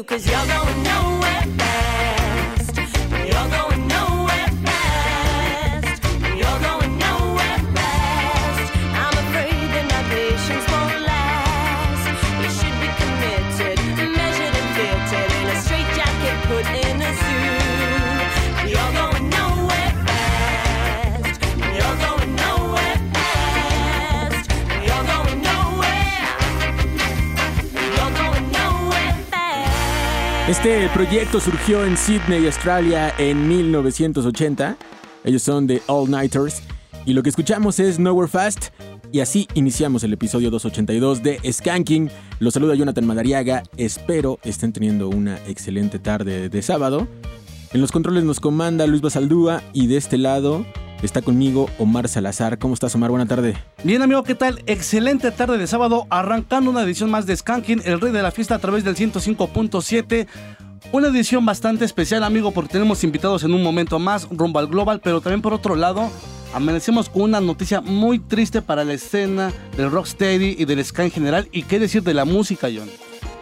You, cause you're proyecto surgió en Sydney, Australia, en 1980. Ellos son The All Nighters. Y lo que escuchamos es Nowhere Fast. Y así iniciamos el episodio 282 de Skanking. Los saluda Jonathan Madariaga. Espero estén teniendo una excelente tarde de sábado. En los controles nos comanda Luis Basaldúa. Y de este lado está conmigo Omar Salazar. ¿Cómo estás, Omar? Buena tarde. Bien amigo, ¿qué tal? Excelente tarde de sábado, arrancando una edición más de Skanking, el rey de la fiesta a través del 105.7. Una edición bastante especial amigo porque tenemos invitados en un momento más rumbo al global, pero también por otro lado amanecemos con una noticia muy triste para la escena del rocksteady y del ska en general y qué decir de la música, John.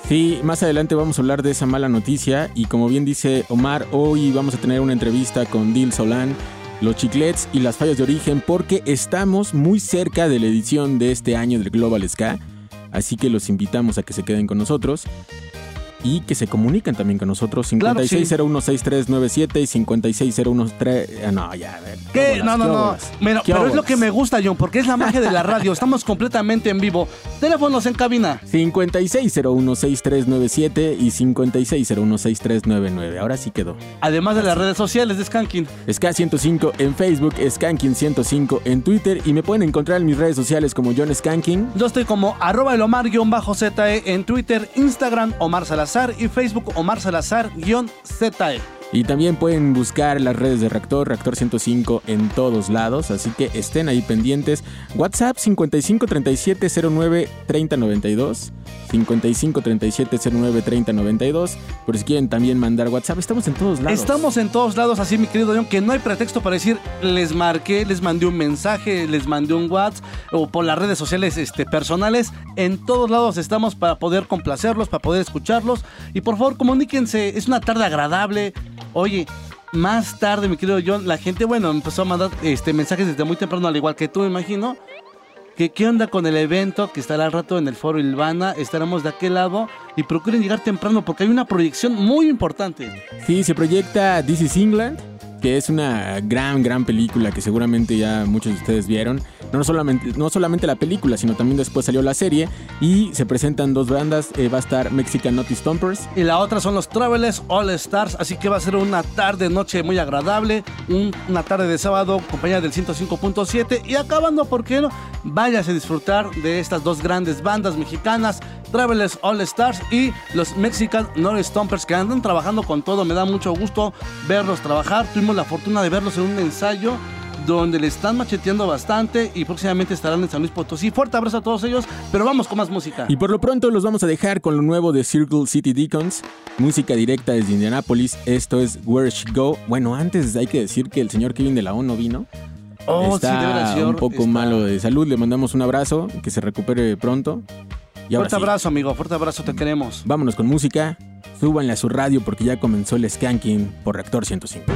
Sí, más adelante vamos a hablar de esa mala noticia y como bien dice Omar, hoy vamos a tener una entrevista con Dil Solán, los chiclets y las fallas de origen porque estamos muy cerca de la edición de este año del Global Ska, así que los invitamos a que se queden con nosotros y que se comuniquen también con nosotros Claro, sí. 56016397 y 560113 ah, no, ya, a ver. ¿Qué? No, no, qué no. Pero, es lo que me gusta, John, porque es la magia de la radio. Estamos completamente en vivo. Teléfonos en cabina. 56016397 y 56016399. Ahora sí quedó. Además de las redes sociales de Skanking. Ska105 en Facebook, Skanking105 en Twitter y me pueden encontrar en mis redes sociales como John Skanking. Yo estoy como arroba el Omar-ZE en Twitter, Instagram Omar Salazar y Facebook Omar Salazar-ZE. Y también pueden buscar las redes de Reactor, Reactor 105 en todos lados, así que estén ahí pendientes. WhatsApp 5537093092, 5537093092, por si quieren también mandar WhatsApp, estamos en todos lados. Estamos en todos lados, así mi querido John, que no hay pretexto para decir les marqué, les mandé un mensaje, les mandé un WhatsApp o por las redes sociales este, personales. En todos lados estamos para poder complacerlos, para poder escucharlos. Y por favor, comuníquense, es una tarde agradable. Oye, Más tarde, mi querido John, la gente, bueno, empezó a mandar este, mensajes desde muy temprano, al igual que tú, me imagino. Que, ¿Qué onda con el evento que estará al rato en el Foro Ilvana? Estaremos de aquel lado y procuren llegar temprano porque hay una proyección muy importante. Sí, se proyecta This is England, que es una gran, gran película que seguramente ya muchos de ustedes vieron. No solamente, no solamente la película, sino también después salió la serie y se presentan dos bandas. eh, va a estar Mexican Naughty Stompers Y la otra son los Travelers All Stars, así que va a ser una tarde, noche muy agradable, un- una tarde de sábado, compañía del 105.7 y acabando, ¿por qué no? Váyase a disfrutar de estas dos grandes bandas mexicanas, Travelers All Stars y los Mexican North Stompers que andan trabajando con todo, me da mucho gusto verlos trabajar, tuvimos la fortuna de verlos en un ensayo donde le están macheteando bastante y próximamente estarán en San Luis Potosí. Fuerte abrazo a todos ellos, pero vamos con más música. Y por lo pronto los vamos a dejar con lo nuevo de Circle City Deacons, música directa desde Indianapolis. Esto es Where She Go. Bueno, antes hay que decir que el señor Kevin de la O no vino. Oh, está sí, de un poco está- malo de salud. Le mandamos un abrazo, que se recupere pronto. Y Fuerte sí, abrazo, amigo, fuerte abrazo, te queremos. vámonos con música. Súbanle a su radio porque ya comenzó el skanking por Reactor 105.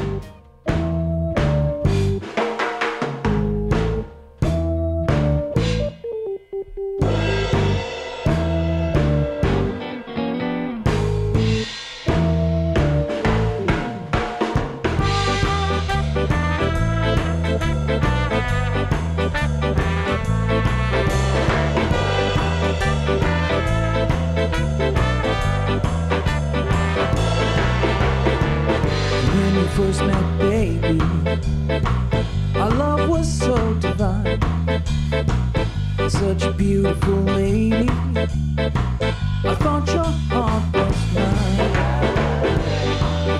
Beautiful lady. I thought your heart was mine.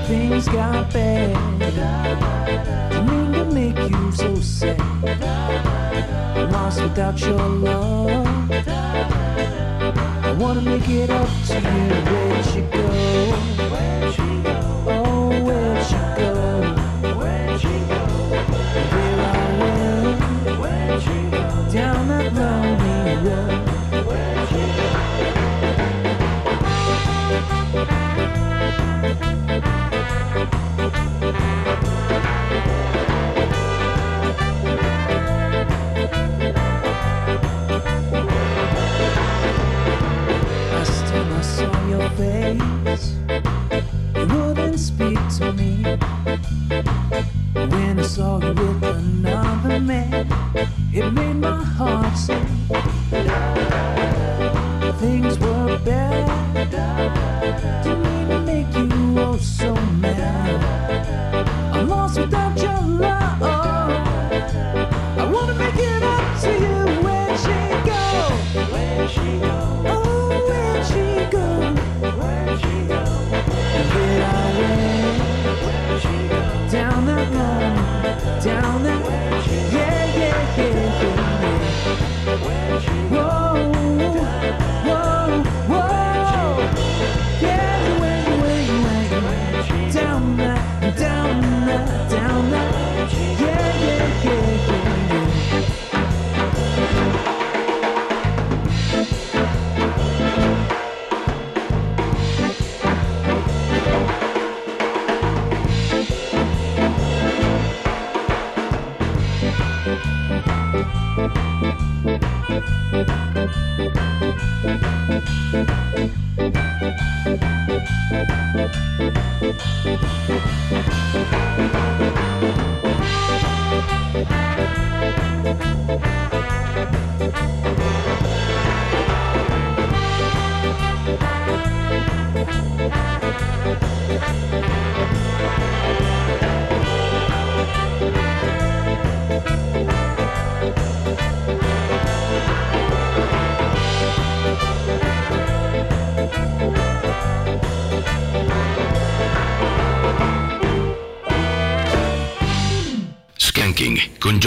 Things got bad. To make you so sad. Lost without your love. I wanna make it up to you. Where'd you go?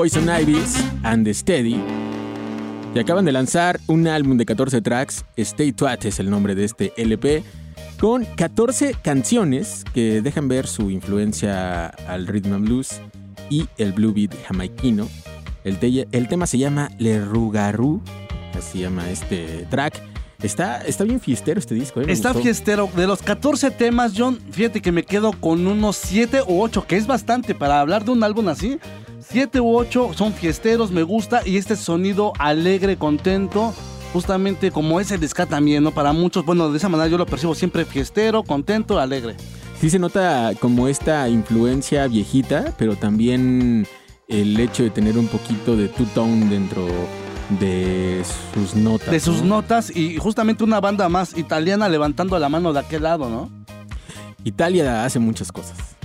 Poison Ivies and the Steady, que acaban de lanzar un álbum de 14 tracks, Stay Twat es el nombre de este LP, con 14 canciones que dejan ver su influencia al rhythm and blues y el blue beat jamaiquino. El, te- el tema se llama Le Rugarú, así se llama este track. Está, está bien fiestero este disco, ¿eh? Está gustó. fiestero. De los 14 temas, John, fíjate que me quedo con unos 7 u 8, que es bastante para hablar de un álbum así. 7 u 8 son fiesteros, me gusta. Y este sonido alegre, contento. Justamente como es el ska también, ¿no? Para muchos, bueno, de esa manera yo lo percibo siempre fiestero, contento, alegre. Sí se nota como esta influencia viejita, pero también el hecho de tener un poquito de two-tone dentro de sus notas. De sus ¿no? notas y justamente una banda más italiana levantando la mano de aquel lado, ¿no? Italia hace muchas cosas.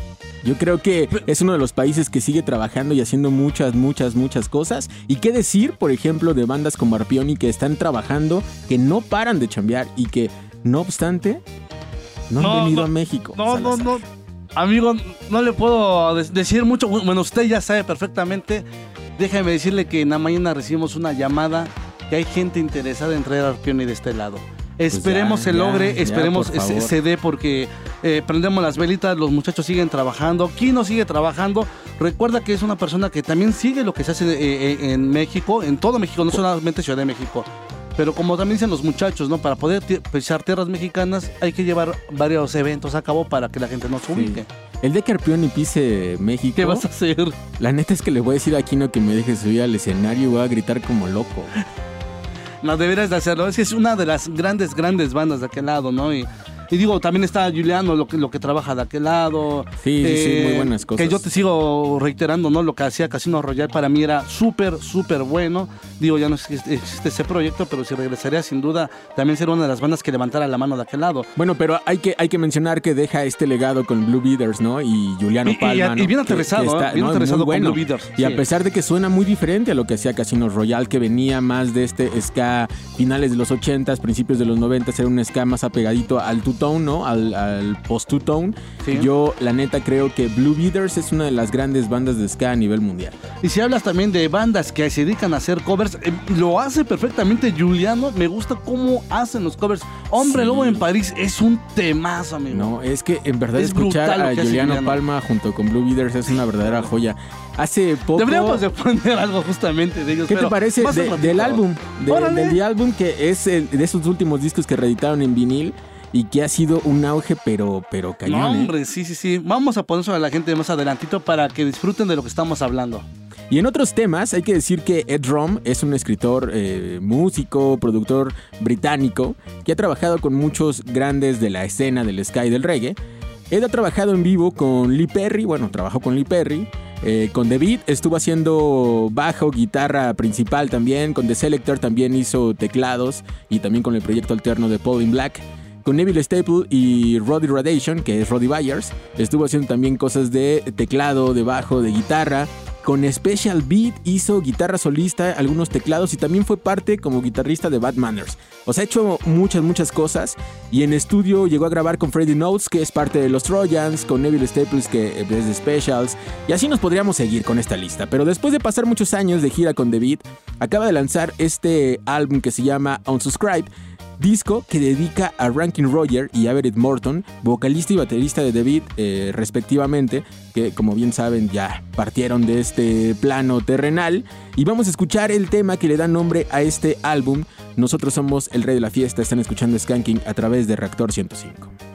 Yo creo que es uno de los países que sigue trabajando y haciendo muchas, muchas, muchas cosas. Y qué decir, por ejemplo, de bandas como Arpioni que están trabajando, que no paran de chambear y que, no obstante, no, No, han venido no, a México. No, no, Salazar. no. Amigo, no le puedo decir mucho. Bueno, usted ya sabe perfectamente. Déjame decirle que en la mañana recibimos una llamada que hay gente interesada en traer a Arpioni de este lado. Esperemos ya, se logre, ya, esperemos se, dé porque eh, prendemos las velitas, los muchachos siguen trabajando, Kino sigue trabajando. Recuerda que es una persona que también sigue lo que se hace eh, eh, en México, en todo México, no solamente Ciudad de México. Pero como también dicen los muchachos, ¿no? Para poder pisar tierras mexicanas hay que llevar varios eventos a cabo para que la gente nos Sí. ubique. El de que Arpioni pise México. ¿Qué vas a hacer? La neta es que le voy a decir a Aquino que me deje subir al escenario y voy a gritar como loco. No, deberías de hacerlo. Es que es una de las grandes, grandes bandas de aquel lado, ¿no? Y, y digo, también está Juliano, lo que, lo que trabaja de aquel lado. Sí, sí, sí, muy buenas cosas. Que yo te sigo reiterando, ¿no? Lo que hacía Casino Royal para mí era súper, súper bueno. Digo, ya no existe, existe ese proyecto, pero si regresaría sin duda, también sería una de las bandas que levantara la mano de aquel lado. Bueno, pero hay que, hay que mencionar que deja este legado con Blue Beaters, ¿no? Y Juliano Y- y- Palma. y ¿no? bien Que- aterrizado, que ¿eh? Bien ¿no? aterrizado Muy con Blue Beaters, Y a sí. pesar de que suena muy diferente a lo que hacía Casino Royal, que venía más de este ska finales de los 80s, principios de los 90s, era un ska más apegadito al two-tone, ¿no? Al, al post-two-tone. Sí. Yo, la neta, creo que Blue Beaters es una de las grandes bandas de ska a nivel mundial. Y si hablas también de bandas que se dedican a hacer covers, eh, lo hace perfectamente Juliano. Me gusta cómo hacen los covers. Hombre Sí. Lobo en París es un temazo, amigo. No, es que en verdad Es escuchar a Juliano. Palma junto con Blue Beaters es una verdadera joya. Hace poco... Deberíamos de poner algo justamente de ellos. ¿Qué te parece de- del álbum? De- del álbum que es el- de esos últimos discos que reeditaron en vinil y que ha sido un auge, pero, pero cañón. No, ¿eh? sí, sí, sí. Vamos a poner sobre la gente más adelantito para que disfruten de lo que estamos hablando. Y en otros temas, hay que decir que Ed Rom es un escritor, eh, músico, productor británico que ha trabajado con muchos grandes de la escena del sky del reggae. Ed ha trabajado en vivo con Lee Perry, bueno, trabajó con Lee Perry. eh, con The Beat estuvo haciendo bajo, guitarra principal también. Con The Selector también hizo teclados y también con el proyecto alterno de Paul in Black. Con Neville Staple y Roddy Radiation, que es Roddy Byers, estuvo haciendo también cosas de teclado, de bajo, de guitarra. Con Special Beat hizo guitarra solista, algunos teclados y también fue parte como guitarrista de Bad Manners. O sea, ha hecho muchas, muchas cosas. Y en estudio llegó a grabar con Freddie Notes, que es parte de los Trojans, con Neville Staples, que es de Specials. Y así nos podríamos seguir con esta lista. Pero después de pasar muchos años de gira con The Beat, acaba de lanzar este álbum que se llama Unsubscribe. Disco que dedica a Rankin Roger y Everett Morton, vocalista y baterista de The Beat, eh, respectivamente, que como bien saben ya partieron de este plano terrenal. Y vamos a escuchar el tema que le da nombre a este álbum. Nosotros somos el rey de la fiesta, están escuchando Skanking a través de Reactor 105.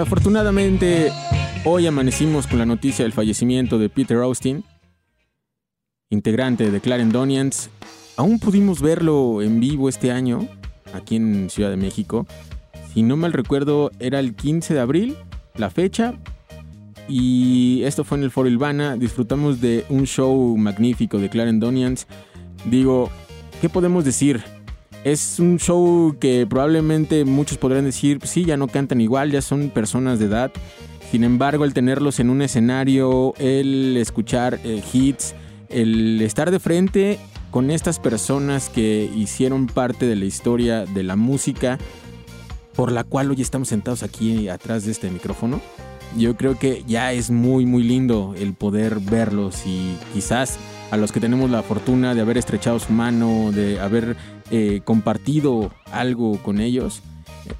Desafortunadamente hoy amanecimos con la noticia del fallecimiento de Peter Austin, integrante de Clarendonians. Aún pudimos verlo en vivo este año, aquí en Ciudad de México. Si no mal recuerdo, era el 15 de abril, la fecha. Y esto fue en el Foro Ilvana. Disfrutamos de un show magnífico de Clarendonians. Digo, ¿qué podemos decir? Es un show que probablemente muchos podrán decir, "Pues sí, ya no cantan igual, ya son personas de edad. Sin embargo, el tenerlos en un escenario, el escuchar eh, hits, el estar de frente con estas personas que hicieron parte de la historia de la música, por la cual hoy estamos sentados aquí atrás de este micrófono, yo creo que ya es muy muy lindo el poder verlos y quizás a los que tenemos la fortuna de haber estrechado su mano, de haber eh, compartido algo con ellos,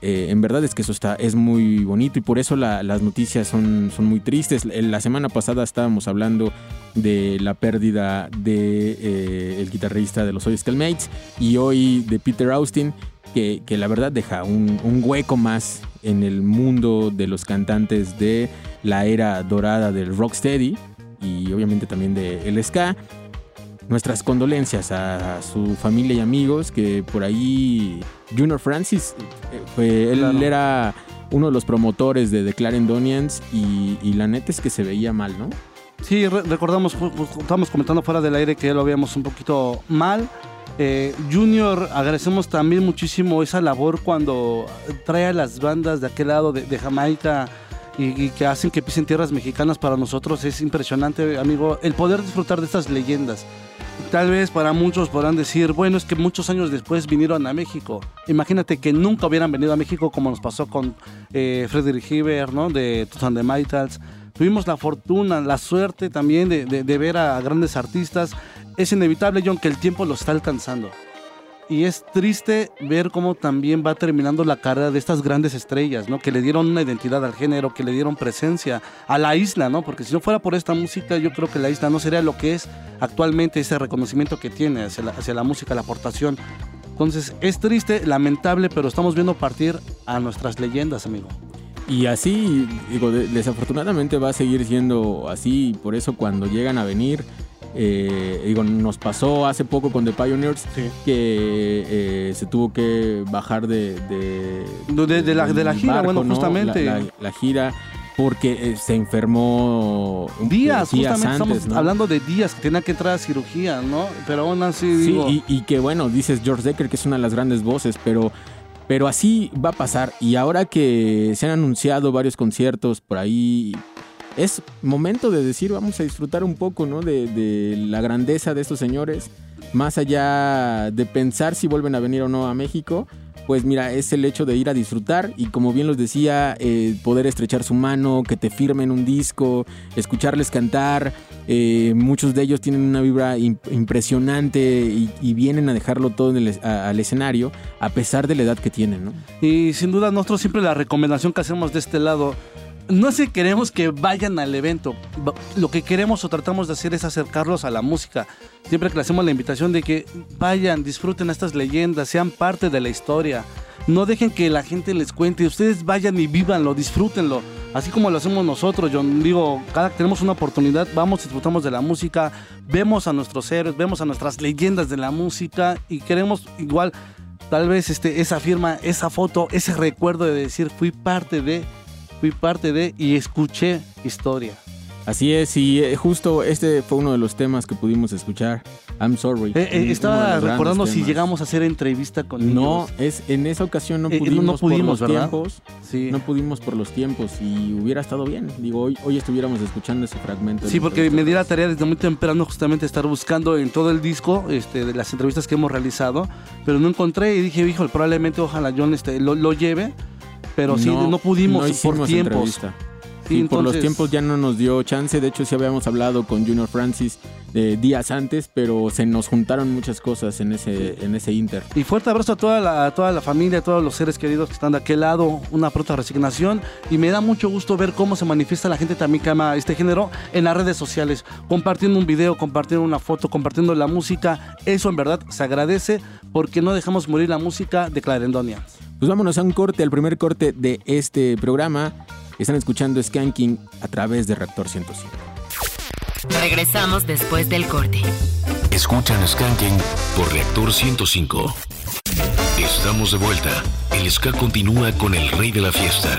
eh, en verdad es que eso está, es muy bonito y por eso la- las noticias son, son muy tristes. La semana pasada estábamos hablando de la pérdida de eh, el guitarrista de los Soy Mates y hoy de Peter Austin, que, la verdad deja un, hueco más en el mundo de los cantantes de la era dorada del rocksteady y obviamente también de el ska. Nuestras condolencias a su familia y amigos que por ahí Junior Francis eh, fue, él Claro. era uno de los promotores de The Clarendonians y, y la neta es que se veía mal, ¿no? Sí, re- recordamos, estábamos comentando fuera del aire que ya lo habíamos un poquito mal. Eh, Junior, agradecemos también muchísimo esa labor cuando trae a las bandas de aquel lado de, de Jamaica y, y que hacen que pisen tierras mexicanas para nosotros. Es impresionante, amigo, el poder disfrutar de estas leyendas. Tal vez para muchos podrán decir, bueno, es que muchos años después vinieron a México. Imagínate que nunca hubieran venido a México como nos pasó con eh, Frederick Hiver, ¿no? De Toots and the Maytals. Tuvimos la fortuna, la suerte también de, de- de ver a grandes artistas. Es inevitable, John, que el tiempo lo está alcanzando. Y es triste ver cómo también va terminando la carrera de estas grandes estrellas, ¿no? Que le dieron una identidad al género, que le dieron presencia a la isla, ¿no? Porque si no fuera por esta música, yo creo que la isla no sería lo que es actualmente ese reconocimiento que tiene hacia la, hacia la música, la aportación. Entonces, es triste, lamentable, pero estamos viendo partir a nuestras leyendas, amigo. Y así, digo, de- desafortunadamente va a seguir siendo así. Por eso cuando llegan a venir, eh, digo, nos pasó hace poco con The Pioneers que eh, se tuvo que bajar de... De, De- de la- de la del gira, bueno, justamente. La, la- la gira porque eh, se enfermó Días, justamente antes, estamos ¿no? hablando de días que tenía que entrar a cirugía, ¿no? Pero aún así, Sí, digo, y, y que bueno, dices George Decker, que es una de las grandes voces, pero, pero así va a pasar. Y ahora que se han anunciado varios conciertos por ahí, es momento de decir, vamos a disfrutar un poco, ¿no? De, la grandeza de estos señores, más allá de pensar si vuelven a venir o no a México. Pues mira, es el hecho de ir a disfrutar y como bien los decía, eh, poder estrechar su mano, que te firmen un disco, escucharles cantar. eh, muchos de ellos tienen una vibra im- impresionante y, vienen a dejarlo todo al escenario a pesar de la edad que tienen. Y sin duda nosotros siempre la recomendación que hacemos de este lado, no es que queremos que vayan al evento, lo que queremos o tratamos de hacer es acercarlos a la música. Siempre que le hacemos la invitación de que vayan, disfruten estas leyendas, sean parte de la historia. No dejen que la gente les cuente, ustedes vayan y vívanlo, disfrútenlo. Así como lo hacemos nosotros, yo digo, cada que tenemos una oportunidad, vamos, disfrutamos de la música, vemos a nuestros héroes, vemos a nuestras leyendas de la música y queremos igual tal vez este, esa firma, esa foto, ese recuerdo de decir fui parte de, fui parte de y escuché historia. Así es, y eh, justo este fue uno de los temas que pudimos escuchar. I'm sorry. Eh, eh, estaba recordando si llegamos a hacer entrevista con No, ellos. es en esa ocasión no Eh, no pudimos, pudimos, por los ¿verdad? tiempos. Sí. No pudimos por los tiempos y hubiera estado bien. Digo, hoy, hoy estuviéramos escuchando ese fragmento. Sí, porque me di la tarea desde muy temprano justamente estar buscando en todo el disco este, de las entrevistas que hemos realizado, pero no encontré y dije, hijo, probablemente ojalá John este, lo, lo lleve, pero sí, no, pudimos no por tiempos. Sí, Sí, por los tiempos ya no nos dio chance. De hecho, sí habíamos hablado con Junior Francis eh, días antes, pero se nos juntaron muchas cosas en ese, en ese inter. Y fuerte abrazo a toda, la, a toda la familia, a todos los seres queridos que están de aquel lado, una pronta resignación. Y me da mucho gusto ver cómo se manifiesta la gente también que ama este género en las redes sociales, compartiendo un video, compartiendo una foto, compartiendo la música. Eso en verdad se agradece porque no dejamos morir la música de Clarendonians. Pues vámonos a un corte, al primer corte de este programa. Están escuchando Skanking a través de Reactor 105. Regresamos después del corte. Escuchan Skanking por Reactor 105. Estamos de vuelta. El ska continúa con el rey de la fiesta.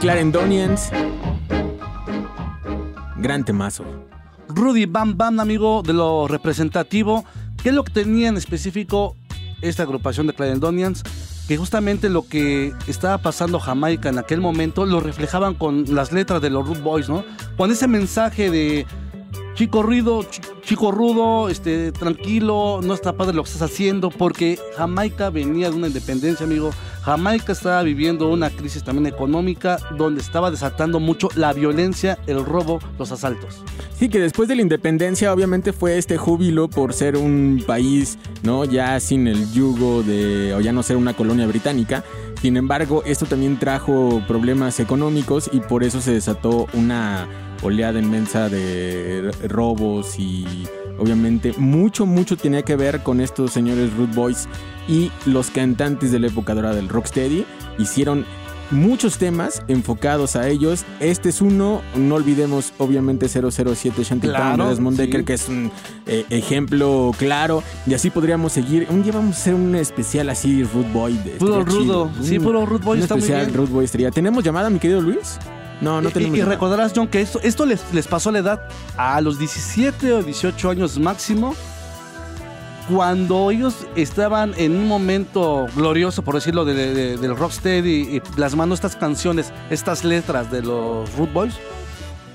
Clarendonians. Gran temazo. Rudy Bam Bam, amigo, de lo representativo. ¿Qué es lo que tenía en específico esta agrupación de Clarendonians? Que justamente lo que estaba pasando Jamaica en aquel momento lo reflejaban con las letras de los Root Boys, ¿no? Con ese mensaje de chico ruido, ch- chico rudo, este, tranquilo, no está padre lo que estás haciendo, porque Jamaica venía de una independencia, amigo. Jamaica estaba viviendo una crisis también económica donde estaba desatando mucho la violencia, el robo, los asaltos. Sí, que después de la independencia obviamente fue este júbilo por ser un país, ¿no? Ya sin el yugo de, o ya no ser una colonia británica. Sin embargo, esto también trajo problemas económicos y por eso se desató una oleada inmensa de robos y obviamente mucho, mucho tenía que ver con estos señores Root Boys y los cantantes de la época dorada del Rocksteady. Hicieron muchos temas enfocados a ellos. Este es uno, no olvidemos obviamente 007 Shantytown Claro, de Desmond sí. Decker, que es un eh, ejemplo claro. Y así podríamos seguir. Un día vamos a hacer un especial así, Root Boy. de- Puro rudo. Sí, puro Root Boy un está muy especial bien. Root Boy estaría. ¿Tenemos llamada, mi querido Luis? No, no tenemos y, y recordarás, John, que esto, esto les, les pasó a la edad a los 17 o 18 años máximo, cuando ellos estaban en un momento glorioso, por decirlo, de- de- del rocksteady y plasmando estas canciones, estas letras de los Root Boys.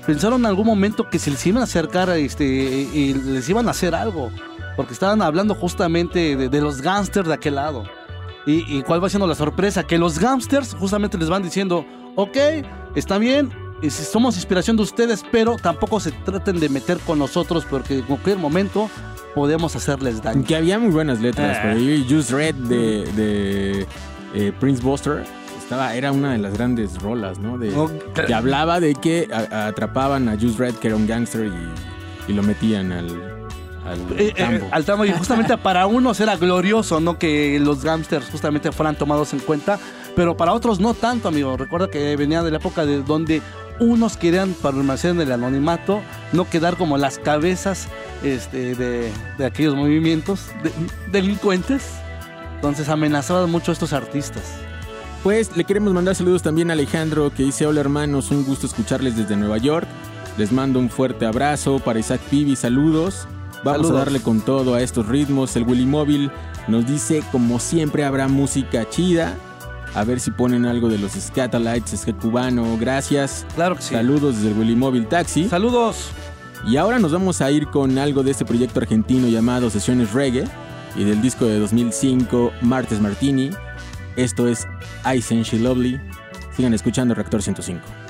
Pensaron en algún momento que se les iban a acercar este, y les iban a hacer algo, porque estaban hablando justamente de, de los gángsters de aquel lado. ¿Y, y cuál va siendo la sorpresa? Que los gángsters justamente les van diciendo, ok, está bien, y somos inspiración de ustedes, pero tampoco se traten de meter con nosotros porque en cualquier momento podemos hacerles daño. Que había muy buenas letras ahí. Just Red de, de eh, Prince Buster. Estaba, era una de las grandes rolas, ¿no? De, que hablaba de que a- atrapaban a Just Red, que era un gangster, y, y lo metían al, al Eh, eh, tambo. al tambo. Y justamente para unos era glorioso, ¿no? Que los gángsters justamente fueran tomados en cuenta, pero para otros no tanto, amigo. Recuerda que venía de la época de donde unos querían permanecer en el anonimato, no quedar como las cabezas este, de, de aquellos movimientos de- delincuentes. Entonces amenazaban mucho a estos artistas. Pues le queremos mandar saludos también a Alejandro que dice hola hermanos, un gusto escucharles desde Nueva York. Les mando un fuerte abrazo para Isaac Pibi, saludos. Vamos Saludos. a darle con todo a estos ritmos. El Willy Móvil nos dice como siempre habrá música chida. A ver si ponen algo de los Scatalites, que cubano. Gracias. Claro que sí. Saludos desde el Willy Móvil Taxi. Saludos. Y ahora nos vamos a ir con algo de este proyecto argentino llamado Sesiones Reggae y del disco de 2005 Martes Martini. Esto es Ice and She Lovely. Sigan escuchando Reactor 105.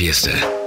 Fiesta.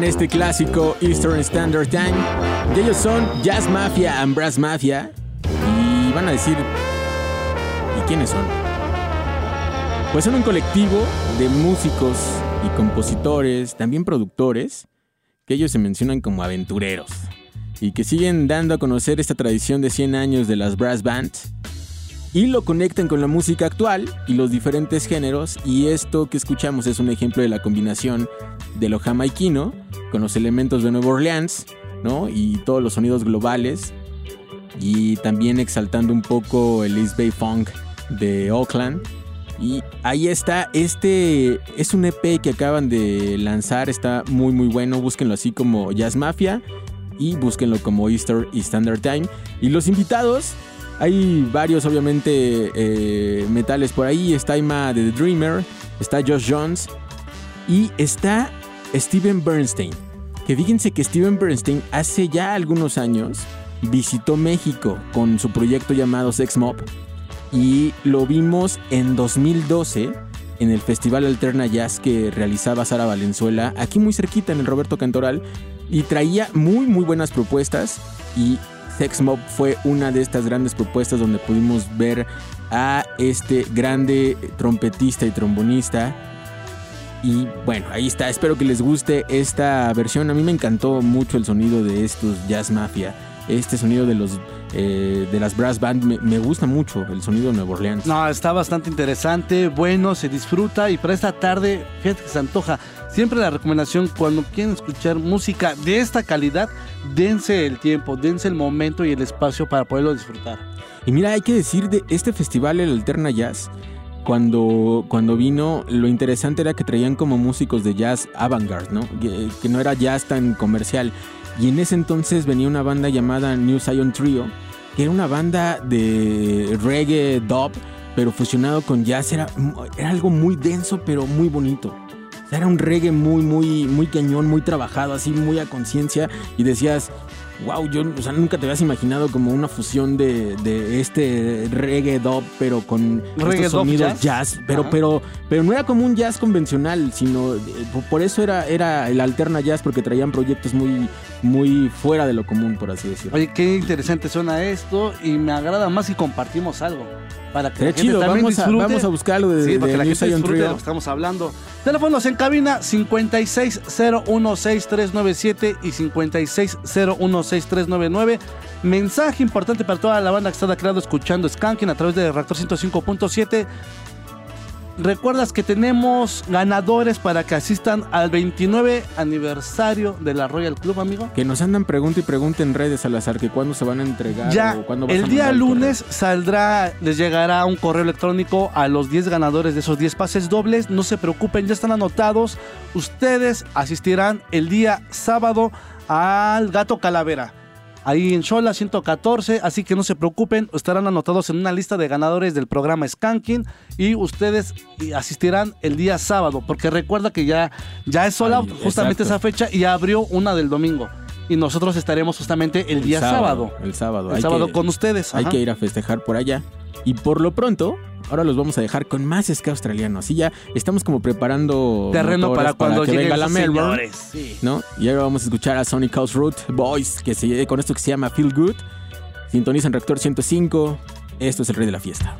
Escuchan este clásico Eastern Standard Time. Y ellos son Jazz Mafia and Brass Mafia. Y van a decir, ¿y quiénes son? Pues son un colectivo de músicos y compositores, también productores, que ellos se mencionan como aventureros. Y que siguen dando a conocer esta tradición de 100 años de las brass bands. Y lo conectan con la música actual y los diferentes géneros. Y esto que escuchamos es un ejemplo de la combinación de lo jamaiquino con los elementos de Nueva Orleans, ¿no? Y todos los sonidos globales. Y también exaltando un poco el East Bay Funk de Oakland. Y ahí está, este es un EP que acaban de lanzar, está muy muy bueno, búsquenlo así como Jazz Mafia y búsquenlo como Easter y Standard Time. Y los invitados, hay varios obviamente eh, metales por ahí, está Ima de The Dreamer, está Josh Jones y está Steven Bernstein. Que fíjense que Steven Bernstein hace ya algunos años visitó México con su proyecto llamado Sex Mob y lo vimos en 2012 en el Festival Alterna Jazz que realizaba Sara Valenzuela, aquí muy cerquita en el Roberto Cantoral, y traía muy muy buenas propuestas y Sex Mob fue una de estas grandes propuestas donde pudimos ver a este grande trompetista y trombonista. Y bueno, ahí está, espero que les guste esta versión. A mí me encantó mucho el sonido de estos Jazz Mafia. Este sonido de los eh, de las brass band me, me gusta mucho el sonido de Nueva Orleans. No, está bastante interesante, bueno, se disfruta y para esta tarde, fíjate que se antoja. Siempre la recomendación cuando quieren escuchar música de esta calidad, dense el tiempo, dense el momento y el espacio para poderlo disfrutar. Y mira, hay que decir de este festival, el Alterna Jazz, cuando, cuando vino, lo interesante era que traían como músicos de jazz avant-garde, ¿no? Que, no era jazz tan comercial. Y en ese entonces venía una banda llamada New Zion Trio, que era una banda de reggae, dub, pero fusionado con jazz. Era, era algo muy denso, pero muy bonito. Era un reggae muy, muy, muy cañón, muy trabajado, así muy a conciencia. Y decías, wow, yo o sea, nunca te habías imaginado como una fusión de, de este reggae dub, pero con Reggae estos dub sonidos jazz. jazz. pero, Ajá. pero, pero no era como un jazz convencional, sino eh, por- eso era, era el alterna jazz, porque traían proyectos muy, muy fuera de lo común, por así decirlo. Oye, qué interesante suena esto y me agrada más si compartimos algo. Para que la gente chido, también vamos a, disfrute. vamos a buscar algo de, Sí, para de que la gente disfrute de lo que estamos hablando. Teléfonos en cabina 56016397 y 56016399. Mensaje importante para toda la banda que está creado escuchando Skanking a través de Reactor 105.7. Recuerdas que tenemos ganadores para que asistan al 29 aniversario de la Royal Club, amigo. Que nos andan pregunta y pregunta en redes, Salazar, que cuándo se van a entregar Ya, o cuándo vas el a día lunes saldrá, les llegará un correo electrónico a los 10 ganadores de esos 10 pases dobles. No se preocupen, ya están anotados. Ustedes asistirán el día sábado al Gato Calavera. Ahí en Shola 114, así que no se preocupen, estarán anotados en una lista de ganadores del programa Skanking y ustedes asistirán el día sábado, porque recuerda que ya, ya es sola justamente exacto. esa fecha y abrió una del domingo. Y nosotros estaremos justamente el, El día sábado. El sábado. El Hay sábado que- con ustedes. Hay que ir a festejar por allá. Y por lo pronto, ahora los vamos a dejar con más ska australiano. Así ya estamos como preparando terreno para cuando que venga la Melbourne. Sí. ¿no? Y ahora vamos a escuchar a Sonic House Root Boys, que se con esto que se llama Feel Good. Sintonizan Reactor 105. Esto es el rey de la fiesta.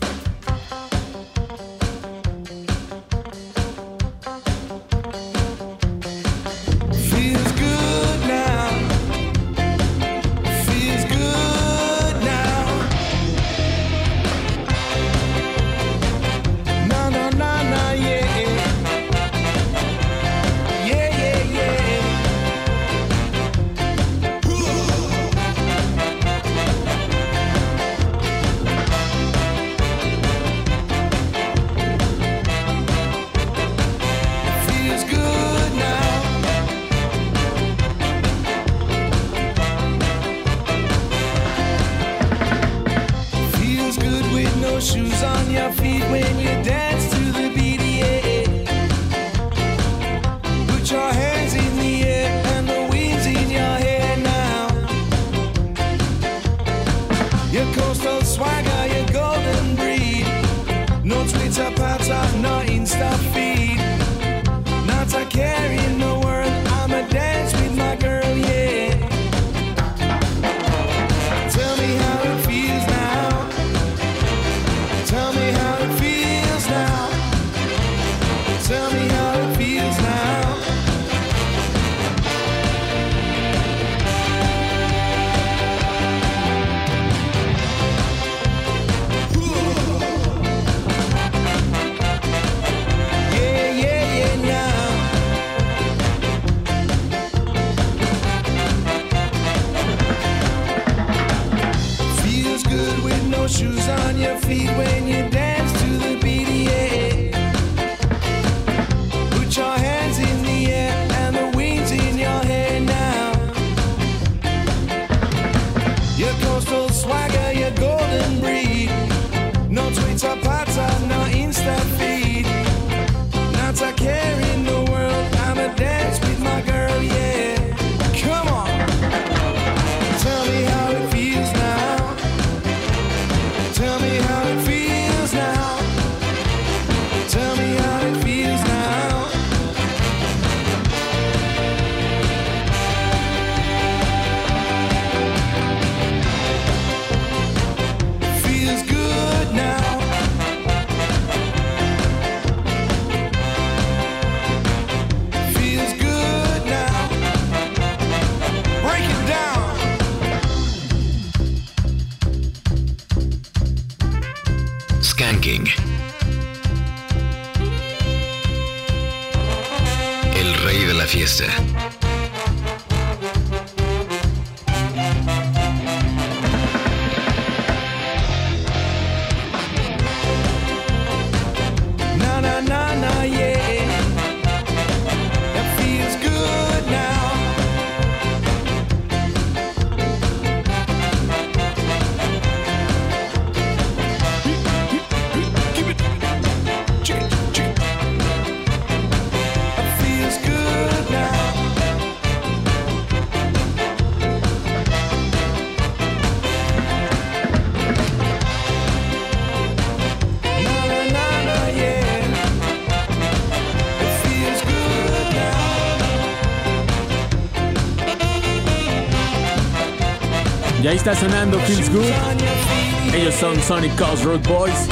Está sonando Feels Good. Ellos son Sonic Road Boys,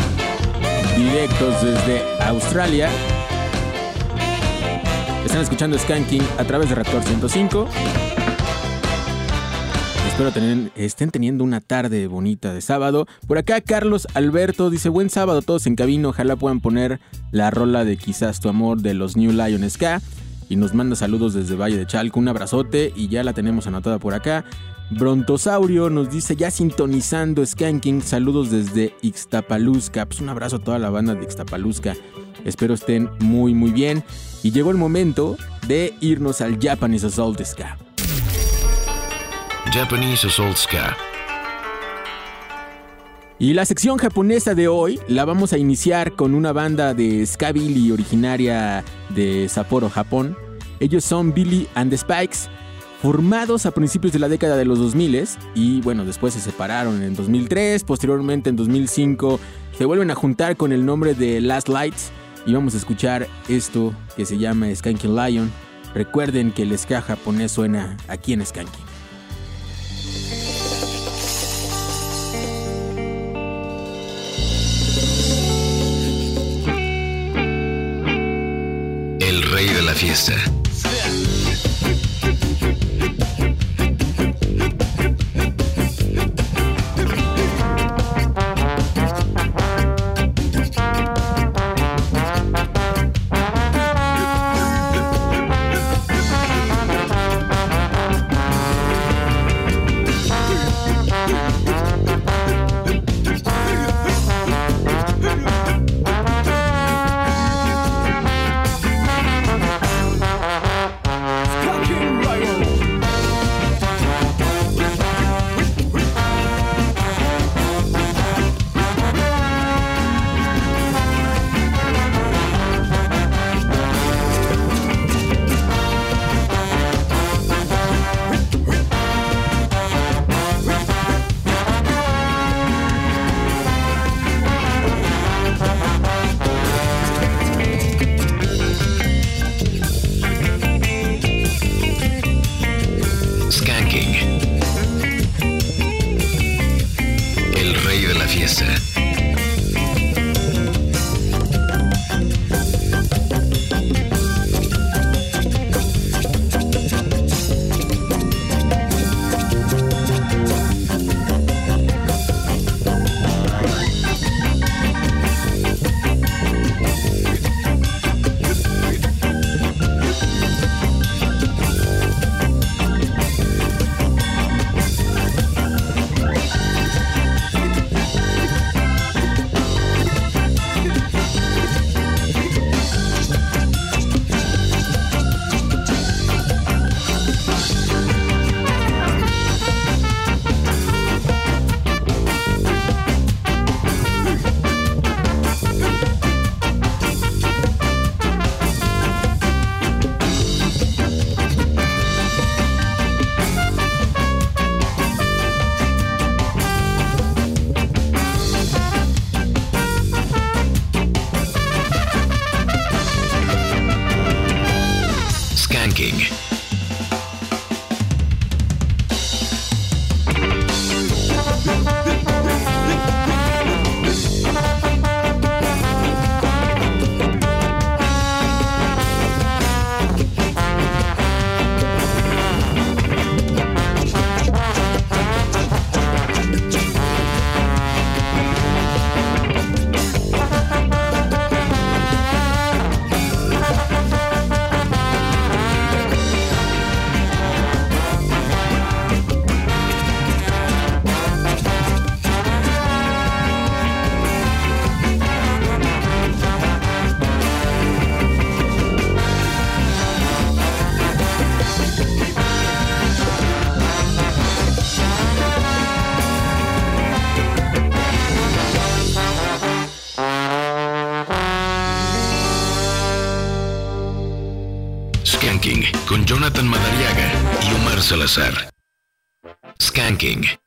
directos desde Australia. Están escuchando Skanking a través de Reactor 105. Espero estén teniendo una tarde bonita de sábado. Por acá Carlos Alberto dice, buen sábado todos en cabina, ojalá puedan poner la rola de Quizás tu amor de los New Lion Ska. Y nos manda saludos desde Valle de Chalco, un abrazote y ya la tenemos anotada por acá. Brontosaurio nos dice ya sintonizando Skanking, saludos desde Ixtapalusca. Pues un abrazo a toda la banda de Ixtapalusca. Espero estén muy muy bien. Y llegó el momento de irnos al Japanese Assault Ska. Japanese Assault Ska. Y la sección japonesa de hoy la vamos a iniciar con una banda de Skabilly originaria de Sapporo, Japón. Ellos son Billy and the Spikes, formados a principios de la década de los 2000 y bueno, después se separaron en 2003, posteriormente en 2005 se vuelven a juntar con el nombre de Last Lights y vamos a escuchar esto que se llama Skanking Lion. Recuerden que el ska japonés suena aquí en Skanking. El rey de la fiesta. Salazar. Skanking.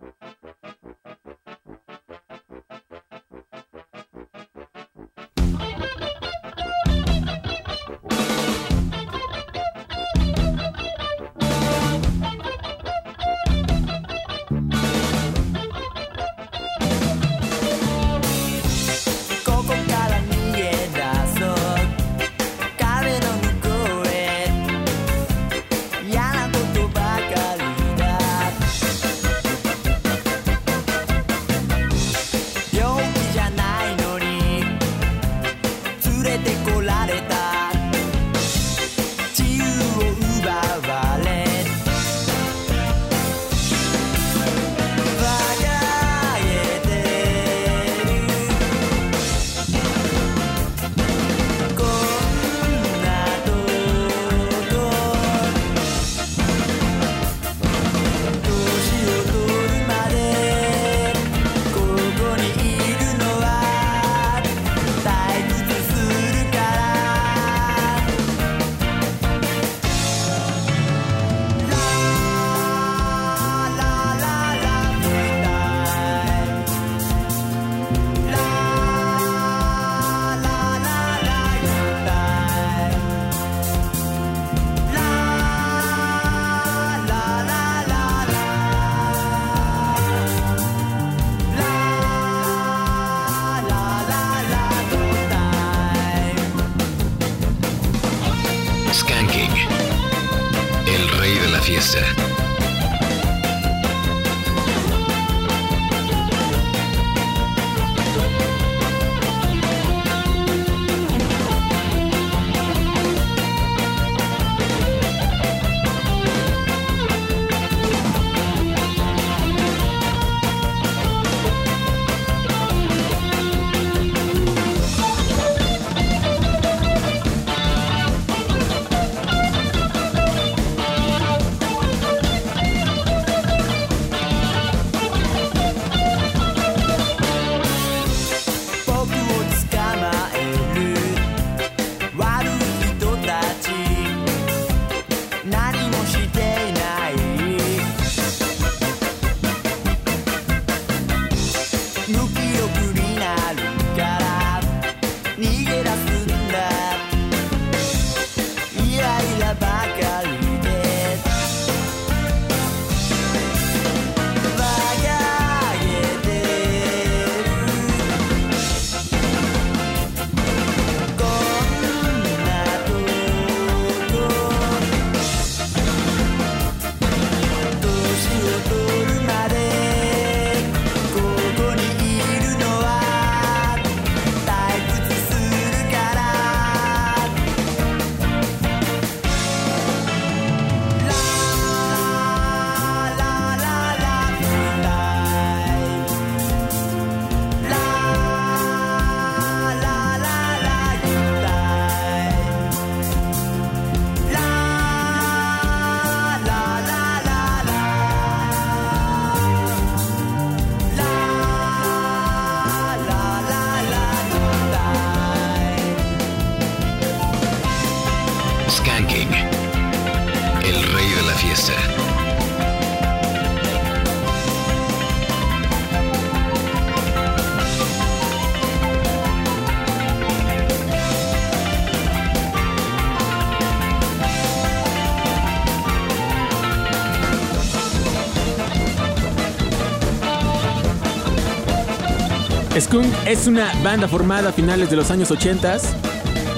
Es una banda formada a finales de los años 80,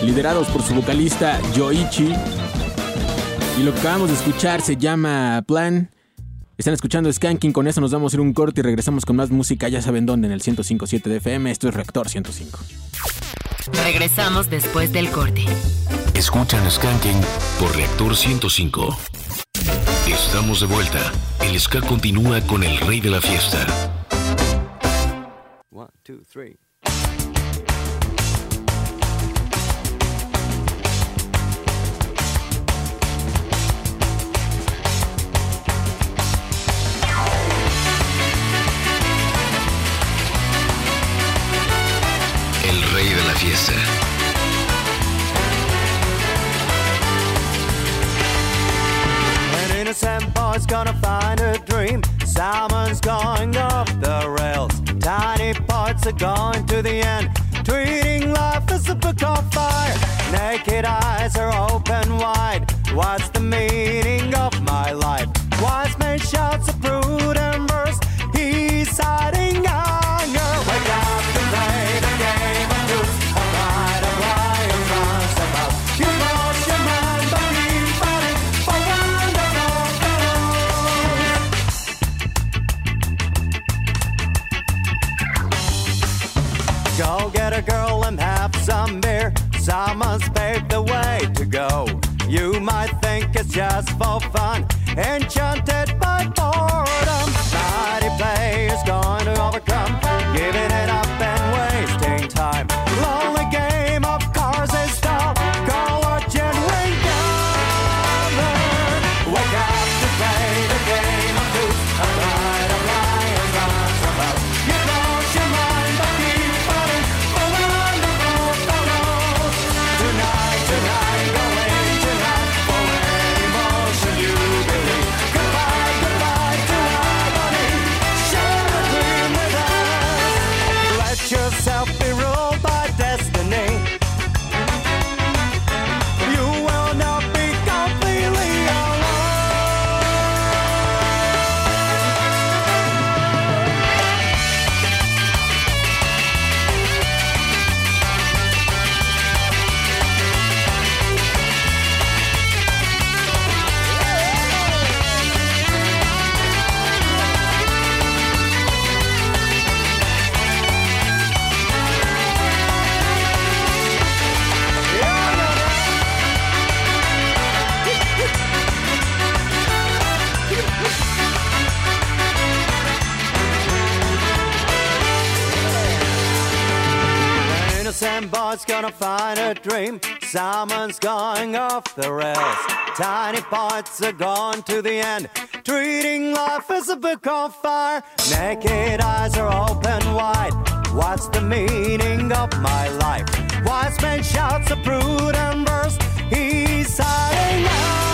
liderados por su vocalista Yoichi. Y lo que acabamos de escuchar se llama Plan. Están escuchando Skanking, con eso nos vamos a ir un corte y regresamos con más música, ya saben dónde, en el 105.7 de FM, esto es Rector 105. Regresamos después del corte. Escuchan Skanking por Reactor 105. Estamos de vuelta. El ska continúa con el rey de la fiesta. One, two, three. An innocent boy's gonna find a dream Salmon's going off the rails. Tiny parts are going to the end. Treating life as a book on fire. Naked eyes are open wide. What's the meaning of my life? Wise man shouts a prudent verse. He's citing anger Wake up the Someone's paved the way to go. You might think it's just for fun, enchanted by boredom. Mighty play is going to overcome, giving it up and wasting time. Lonely boy's gonna find a dream. Someone's going off the rails. Tiny points are gone to the end. Treating life as a book on fire. Naked eyes are open wide. What's the meaning of my life? Wise man shouts a prudent verse. He's hiding anger.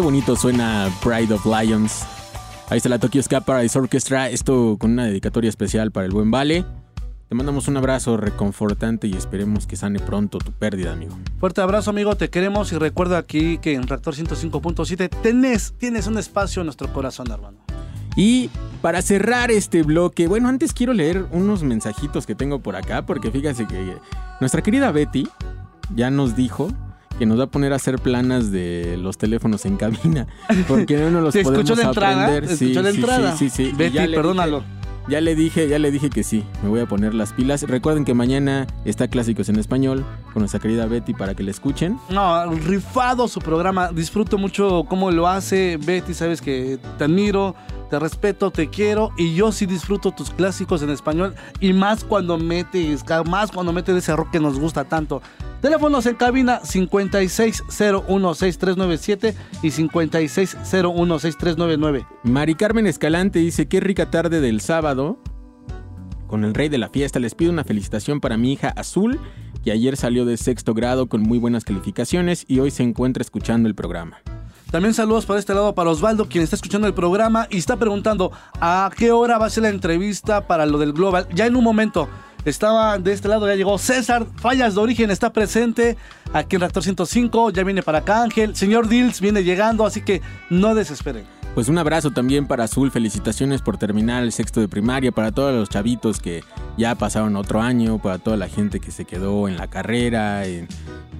Qué bonito suena Pride of Lions. Ahí está la Tokyo Ska Paradise Orchestra. Esto con una dedicatoria especial para el buen Vale. Te mandamos un abrazo reconfortante y esperemos que sane pronto tu pérdida, amigo. Fuerte abrazo, amigo. Te queremos y recuerda aquí que en Reactor 105.7 tenés, tienes un espacio en nuestro corazón, hermano. Y para cerrar este bloque, bueno, antes quiero leer unos mensajitos que tengo por acá, porque fíjense que nuestra querida Betty ya nos dijo que nos va a poner a hacer planas de los teléfonos en cabina, porque no nos los ¿Te escuchó podemos la entrada? aprender. ¿Te Sí, escuchó la entrada? Sí, sí, sí. Betty, ya perdónalo. dije- Ya le dije, ya le dije que sí, me voy a poner las pilas. Recuerden que mañana está Clásicos en Español con nuestra querida Betty para que la escuchen. No, rifado su programa. Disfruto mucho cómo lo hace. Betty, sabes que te admiro, te respeto, te quiero. Y yo sí disfruto tus clásicos en español. Y más cuando mete ska, más cuando mete ese rock que nos gusta tanto. Teléfonos en cabina 56016397 y 56016399. Mari Carmen Escalante dice, qué rica tarde del sábado. Con el rey de la fiesta les pido una felicitación para mi hija Azul, que ayer salió de sexto grado con muy buenas calificaciones y hoy se encuentra escuchando el programa. También saludos para este lado para Osvaldo, quien está escuchando el programa y está preguntando a qué hora va a ser la entrevista para lo del Global. Ya en un momento. Estaba de este lado, ya llegó César, Fallas de Origen está presente aquí en Reactor 105, ya viene para acá Ángel, señor Dils viene llegando, así que no desesperen. Pues un abrazo también para Azul, felicitaciones por terminar el sexto de primaria, para todos los chavitos que ya pasaron otro año, para toda la gente que se quedó en la carrera. en-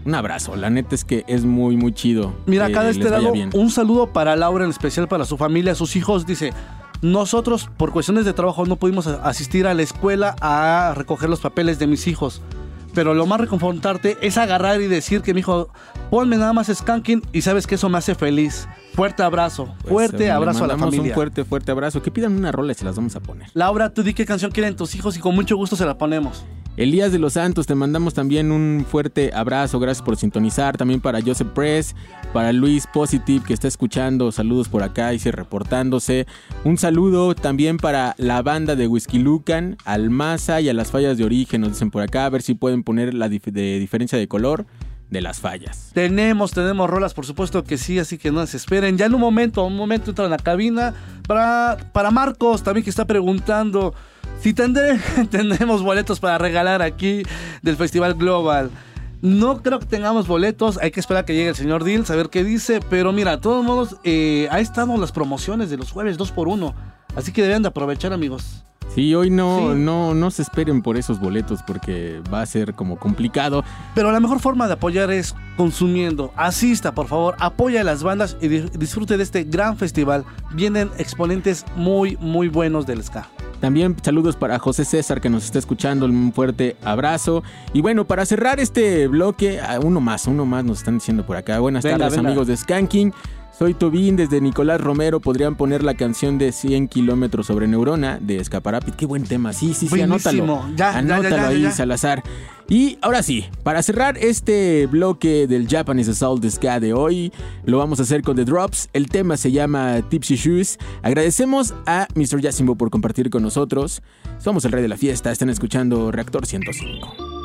Un abrazo, la neta es que es muy, muy chido. Mira, acá de este lado, bien. un saludo para Laura, en especial para su familia, sus hijos. Dice, nosotros por cuestiones de trabajo no pudimos asistir a la escuela a recoger los papeles de mis hijos. Pero lo más reconfortarte es agarrar y decir que mi hijo, ponme nada más skanking y sabes que eso me hace feliz. Fuerte abrazo, Pues, fuerte le abrazo a la familia. Un fuerte, fuerte abrazo. Que pidan una rola y se las vamos a poner. Laura, tú di qué canción quieren tus hijos y con mucho gusto se la ponemos. Elías de los Santos, te mandamos también un fuerte abrazo, gracias por sintonizar, también para Joseph Press, para Luis Positive que está escuchando, saludos por acá y se reportándose. Un saludo también para la banda de Whisky Lucan, al Maza y a las fallas de origen, nos dicen por acá, a ver si pueden poner la de diferencia de color de las fallas. Tenemos, tenemos rolas, por supuesto que sí, así que no se esperen. Ya en un momento, un momento entran a la cabina. Para, para Marcos también que está preguntando si tendré, tendremos boletos para regalar aquí del Festival Global. No creo que tengamos boletos, hay que esperar a que llegue el señor Dils a ver qué dice. Pero mira, de todos modos, eh, ha estado las promociones de los jueves 2x1. Así que deben de aprovechar, amigos. Sí, hoy no, Sí. no, no se esperen por esos boletos porque va a ser como complicado. Pero la mejor forma de apoyar es consumiendo. Asista, por favor, apoya a las bandas y di- disfrute de este gran festival. Vienen exponentes muy, muy buenos del ska. También saludos para José César que nos está escuchando, un fuerte abrazo. Y bueno, para cerrar este bloque, ah, uno más, uno más nos están diciendo por acá. Buenas Venga, tardes venga. amigos de Skanking. Soy Tobín desde Nicolás Romero. Podrían poner la canción de 100 kilómetros sobre Neurona de Escaparapit. Qué buen tema. Sí, sí, sí, Buenísimo. anótalo. Ya, ya, ya, anótalo ya, ahí. Salazar. Y ahora sí, para cerrar este bloque del Japanese Assault Ska de hoy, lo vamos a hacer con The Drops. El tema se llama Tipsy Shoes. Agradecemos a Mr. Yasimbo por compartir con nosotros. Somos el rey de la fiesta. Están escuchando Reactor 105.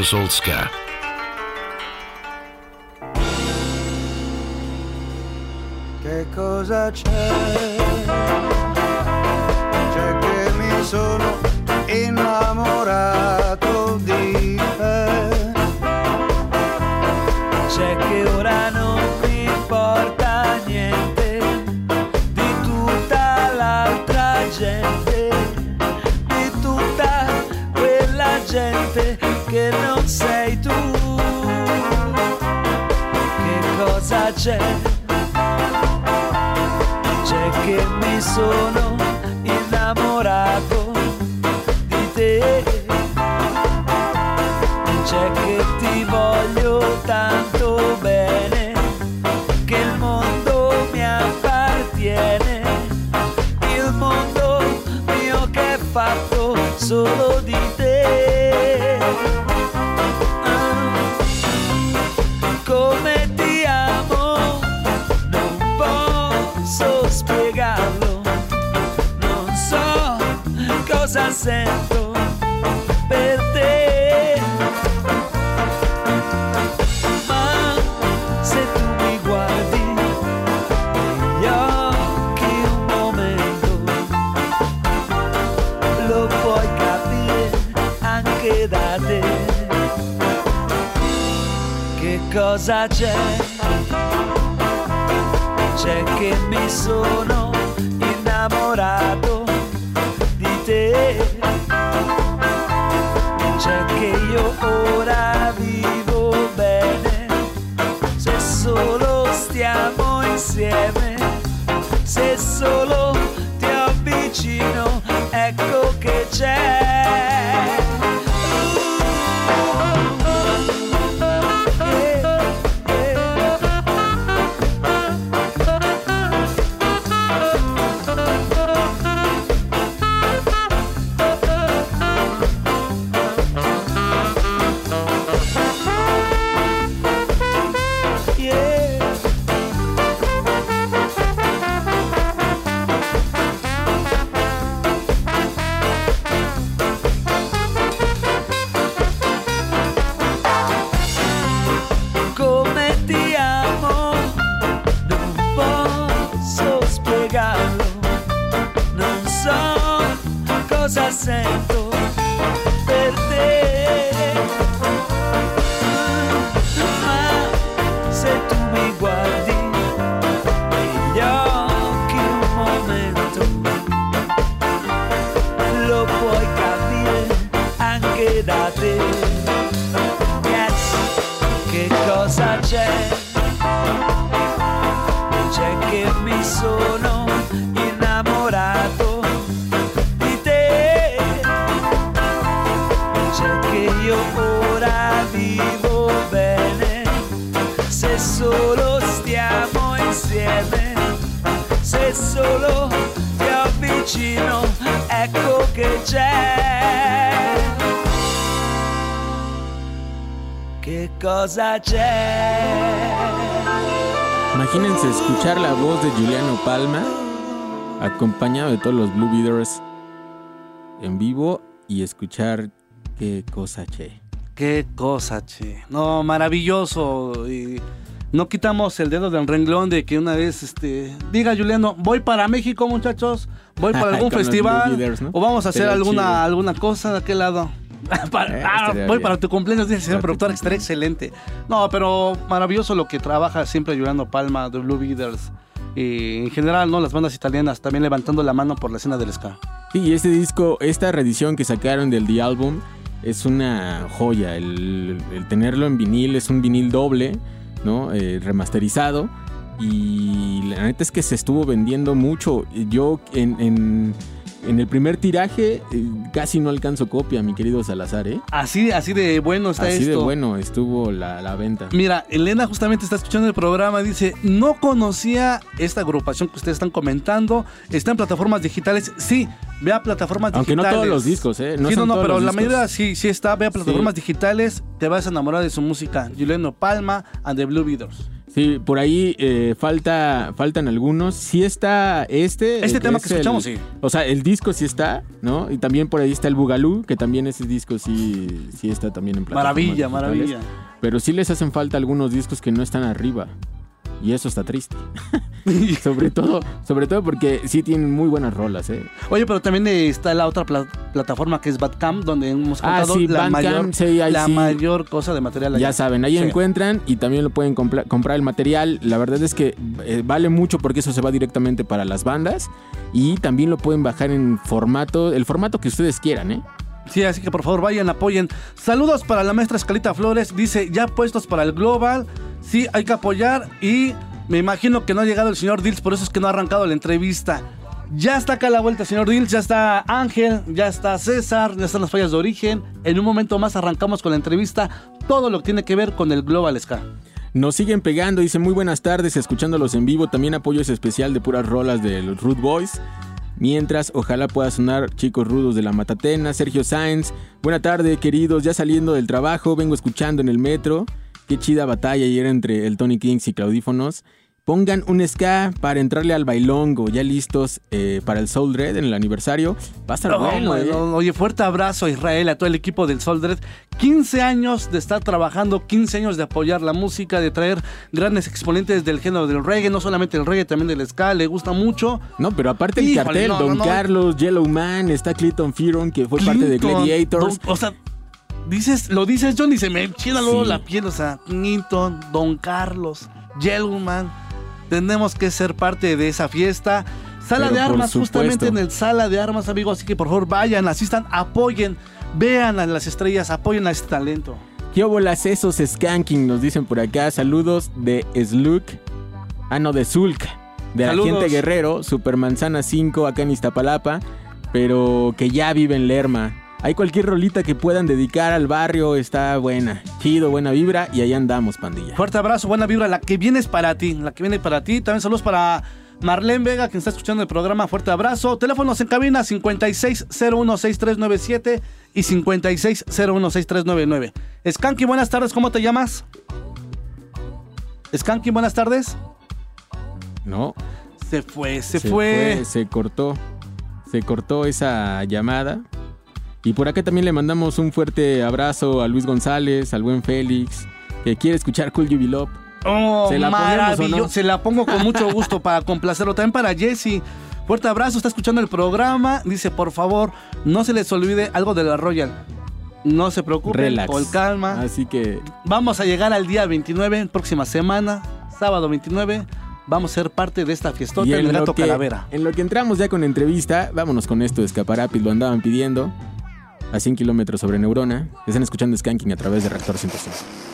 Japanese Assault Ska. Che cosa c'è? C'è che mi sono c'è? C'è che mi sono innamorato di te. C'è che ti voglio tanto bene, che il mondo mi appartiene, il mondo mio che è fatto solo sento per te. Ma se tu mi guardi negli occhi un momento, lo puoi capire anche da te. Che cosa c'è? C'è che mi sono share. C'è. Che cosa c'è? Imagínense escuchar la voz de Juliano Palma acompañado de todos los Blue Beaters en vivo y escuchar qué cosa che. Qué cosa, che. No, maravilloso. Y no quitamos el dedo del renglón de que una vez, este, diga Juliano, voy para México, muchachos, voy para algún festival o vamos a hacer alguna chido. alguna cosa de aquel lado. Para- Eh, ah, voy bien. para tu cumpleaños, dice el señor productor, estaría excelente. No, pero maravilloso lo que trabaja siempre Juliano Palma de Blue Beaters. Y en general, ¿no? Las bandas italianas también levantando la mano por la escena del ska. Sí, y este disco, esta reedición que sacaron del The Album es una joya. El, el tenerlo en vinil es un vinil doble, ¿no? Eh, remasterizado. Y la neta es que se estuvo vendiendo mucho. Yo en, en- En el primer tiraje eh, casi no alcanzo copia, mi querido Salazar, ¿eh? Así, así de bueno está Así esto. de bueno estuvo la, la venta. Mira, Elena justamente está escuchando el programa, dice, no conocía esta agrupación que ustedes están comentando, está en plataformas digitales, sí, ve a plataformas Aunque no digitales. todos los discos, ¿eh? No sí, no, no, pero la mayoría sí, sí está, ve a plataformas Sí. digitales, te vas a enamorar de su música, Juliano Palma and the Blue Beatles. Sí, por ahí eh, falta, faltan algunos. Sí está este. Este tema es que escuchamos, el- sí. O sea, el disco sí está, ¿no? Y también por ahí está el Bugalú, que también ese disco sí, sí está también en plataformas Maravilla, digitales. maravilla. Pero sí les hacen falta algunos discos que no están arriba. Y eso está triste. sobre todo, sobre todo porque sí tienen muy buenas rolas, ¿eh? Oye, pero también está la otra pla- plataforma que es Badcamp, donde hemos Ah, contado sí, la, Bandcamp, mayor, sí, ahí la sí. mayor cosa de material. allá. Ya saben, ahí encuentran y también lo pueden comprar el material. La verdad es que eh, vale mucho porque eso se va directamente para las bandas y también lo pueden bajar en formato, el formato que ustedes quieran, ¿eh? Sí, así que por favor vayan, apoyen. Saludos para la maestra Escalita Flores. Dice, ya puestos para el Global. Sí, hay que apoyar. Y me imagino que no ha llegado el señor Dills, por eso es que no ha arrancado la entrevista. Ya está acá a la vuelta, señor Dills. Ya está Ángel, ya está César, ya están las fallas de origen. En un momento más arrancamos con la entrevista. Todo lo que tiene que ver con el Global Ska. Nos siguen pegando, dice muy buenas tardes, escuchándolos en vivo. También apoyo ese especial de puras rolas de los Root Boys. Mientras, ojalá pueda sonar Chicos Rudos de la Matatena, Sergio Sáenz. Buena tarde, queridos, ya saliendo del trabajo, vengo escuchando en el metro. Qué chida batalla ayer entre el Tony Kings y Claudífonos. Pongan un ska para entrarle al bailongo, ya listos eh, para el Soul Red en el aniversario. Va a estar bueno, ¿eh? Oye, fuerte abrazo a Israel, a todo el equipo del Soldred. 15 años de estar trabajando, 15 años de apoyar la música, de traer grandes exponentes del género del reggae, no solamente el reggae, también del ska, le gusta mucho. No, pero aparte el cartel, no, Don no, no. Carlos, Yellow Man, está Clinton Fearon, que fue parte de Gladiators. Don- o sea, dices, lo dices John y se me china luego Sí. la piel, o sea, Clinton, Don Carlos, Yellowman, tenemos que ser parte de esa fiesta. Sala Pero de armas, justamente en el sala de armas, amigos, así que por favor vayan, asistan, apoyen, vean a las estrellas, apoyen a este talento. ¿Qué bolas esos skanking? Nos dicen por acá. Saludos de Sluk. Ah, no, de Zulk. De la gente Guerrero, Supermanzana 5 acá en Iztapalapa. Pero que ya vive en Lerma. Hay cualquier rolita que puedan dedicar al barrio, está buena. Chido, buena vibra y ahí andamos, pandilla. Fuerte abrazo, buena vibra, la que viene es para ti, la que viene para ti. También saludos para Marlene Vega, quien está escuchando el programa. Fuerte abrazo. Teléfonos en cabina 56016397 y 56016399. Skanky, buenas tardes, ¿cómo te llamas? Skanky, buenas tardes. No, Se fue, se, fue. Se cortó. Se cortó esa llamada. Y por acá también le mandamos un fuerte abrazo a Luis González, al buen Félix, que quiere escuchar Cool Love. Oh, ¿Se la maravilloso. no? Se la pongo con mucho gusto para complacerlo. También para Jesse. Fuerte abrazo, está escuchando el programa. Dice, por favor, no se les olvide algo de la Royal. No se preocupen, Relax. con calma. Así que Vamos a llegar al día 29, próxima semana, sábado 29. Vamos a ser parte de esta fiestota Y del en gato lo, que, calavera. en lo que entramos ya con entrevista, vámonos con esto de Escaparapis, lo andaban pidiendo. A 100 kilómetros sobre Neurona. Están escuchando Skanking a través de Reactor 105.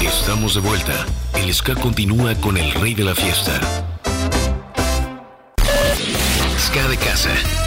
Estamos de vuelta. El ska continúa con el rey de la fiesta. Ska de casa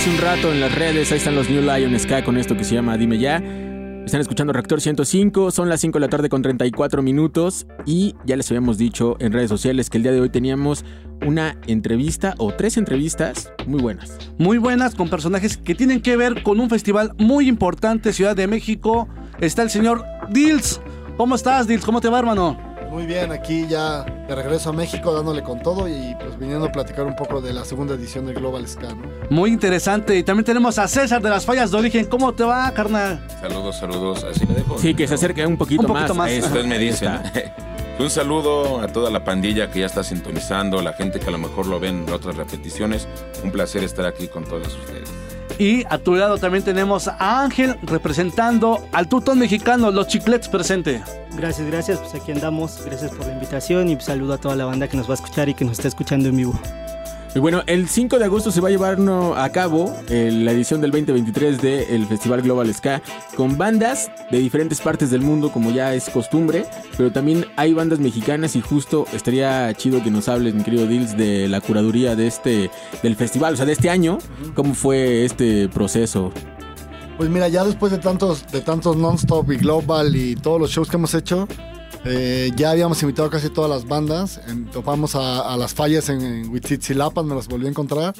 hace un rato en las redes. Ahí están los New Lion Ska con esto que se llama Dime Ya. Están escuchando Reactor 105, son las 5 de la tarde con 34 minutos y ya les habíamos dicho en redes sociales que el día de hoy teníamos una entrevista o tres entrevistas muy buenas. Muy buenas con personajes que tienen que ver con un festival muy importante, Ciudad de México. Está el señor Dils. ¿Cómo estás, Dils? ¿Cómo te va, hermano? Muy bien, aquí ya de regreso a México dándole con todo y pues viniendo a platicar un poco de la segunda edición de Global Ska, ¿no? Muy interesante. Y también tenemos a César de las Fallas de Origen. ¿Cómo te va, carnal? Saludos, saludos. Así me dejo. Sí, que se acerque un poquito, Un poquito más. eso. Ustedes me dicen. Un saludo a toda la pandilla que ya está sintonizando, la gente que a lo mejor lo ven en otras repeticiones. Un placer estar aquí con todos ustedes. Y a tu lado también tenemos a Ángel representando al tutón mexicano, los chiclets presente. Gracias, gracias. Pues aquí andamos. Gracias por la invitación y saludo a toda la banda que nos va a escuchar y que nos está escuchando en vivo. Y bueno, el 5 de agosto se va a llevar a cabo eh, la edición del 2023 del Festival Global Ska con bandas de diferentes partes del mundo, como ya es costumbre, pero también hay bandas mexicanas y justo estaría chido que nos hables, mi querido Dils, de la curaduría de este del festival, o sea, de este año, cómo fue este proceso. Pues mira, ya después de tantos, de tantos non-stop y global y todos los shows que hemos hecho, eh, ya habíamos invitado casi todas las bandas. En- topamos a, a las fallas en, en Huitzilapan, me las volví a encontrar.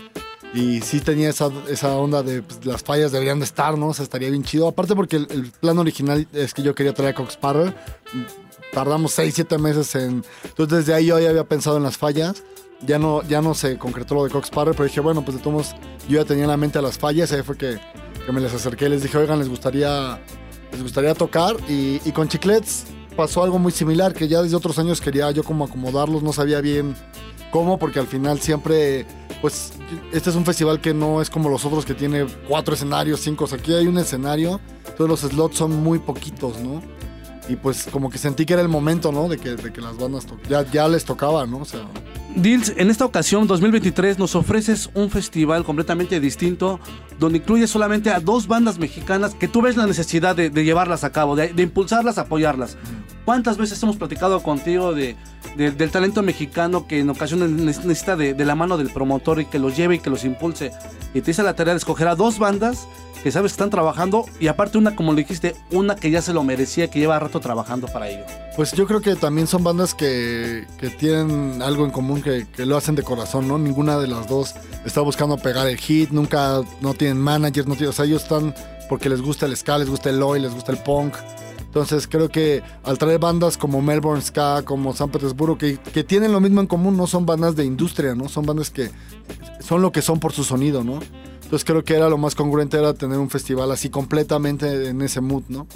Y sí tenía esa, esa onda de pues, las fallas deberían de estar, ¿no? O sea, estaría bien chido. Aparte porque el, el plan original es que yo quería traer a Cox Sparrow. Tardamos 6, 7 meses en... Entonces desde ahí yo ya había pensado en las fallas. Ya no, ya no se concretó lo de Cox Sparrow, pero dije, bueno, pues de todos yo ya tenía en la mente a las fallas. Ahí fue que, que me les acerqué y les dije, oigan, les gustaría, les gustaría tocar. Y, y con Chiclets pasó algo muy similar, que ya desde otros años quería yo como acomodarlos, no sabía bien cómo, porque al final siempre, pues, este es un festival que no es como los otros que tiene cuatro escenarios, cinco, o sea, aquí hay un escenario, todos los slots son muy poquitos, ¿no? Y pues como que sentí que era el momento, ¿no? De que, de que las bandas ya, ya les tocaba, ¿no? O sea, Dils, en esta ocasión, 2023, nos ofreces un festival completamente distinto, donde incluye solamente a dos bandas mexicanas que tú ves la necesidad de, llevarlas a cabo, de, de impulsarlas, apoyarlas. ¿Cuántas veces hemos platicado contigo de, de- del talento mexicano que en ocasiones ne- necesita de, de la mano del promotor y que los lleve y que los impulse? Y te hice la tarea de escoger a dos bandas que sabes que están trabajando y aparte una, como le dijiste, una que ya se lo merecía, que lleva rato trabajando para ello. Pues yo creo que también son bandas que, que tienen algo en común, que, lo hacen de corazón, ¿no? Ninguna de las dos está buscando pegar el hit, nunca, no tienen managers, no tienen, o sea, ellos están porque les gusta el ska, les gusta el oi, les gusta el punk. Entonces creo que al traer bandas como Melbourne Ska, como San Petersburgo, que, que tienen lo mismo en común, no son bandas de industria, ¿no? Son bandas que son lo que son por su sonido, ¿no? Entonces creo que era lo más congruente era tener un festival así completamente en ese mood, ¿no?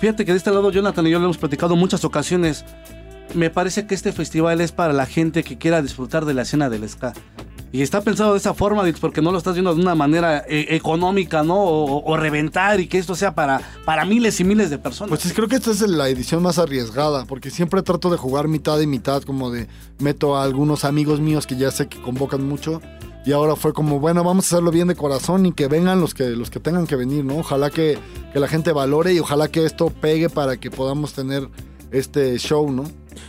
Fíjate que de este lado Jonathan y yo lo hemos platicado muchas ocasiones. Me parece que este festival es para la gente que quiera disfrutar de la escena del ska. Y está pensado de esa forma, Dix, porque no lo estás viendo de una manera eh, económica, ¿no? O, o reventar y que esto sea para, para miles y miles de personas. Pues es- creo que esta es la edición más arriesgada, porque siempre trato de jugar mitad y mitad, como de meto a algunos amigos míos que ya sé que convocan mucho. Y ahora fue como, bueno, vamos a hacerlo bien de corazón y que vengan los que, los que tengan que venir, ¿no? Ojalá que, que la gente valore y ojalá que esto pegue para que podamos tener este show, ¿no?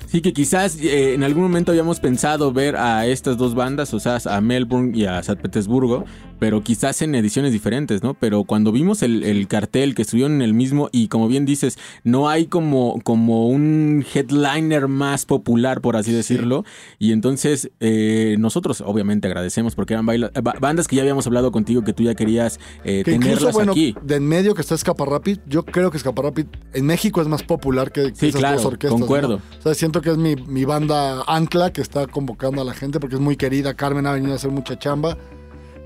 Sí, que quizás eh, en algún momento habíamos pensado ver a estas dos bandas, o sea, a Melbourne y a San Petersburgo, pero quizás en ediciones diferentes, ¿no? Pero cuando vimos el, el cartel que estuvieron en el mismo, y como bien dices, no hay como, como un headliner más popular, por así decirlo, y entonces eh, nosotros obviamente agradecemos porque eran baila- ba- bandas que ya habíamos hablado contigo que tú ya querías eh, Que incluso, tenerlas bueno, aquí. de en medio que está Escaparrapid, yo creo que Escaparrapid en México es más popular que, que Sí, esas claro, dos orquestas. ¿no? concuerdo. O sea, siento que es mi, mi banda ancla que está convocando a la gente porque es muy querida. Carmen ha venido a hacer mucha chamba.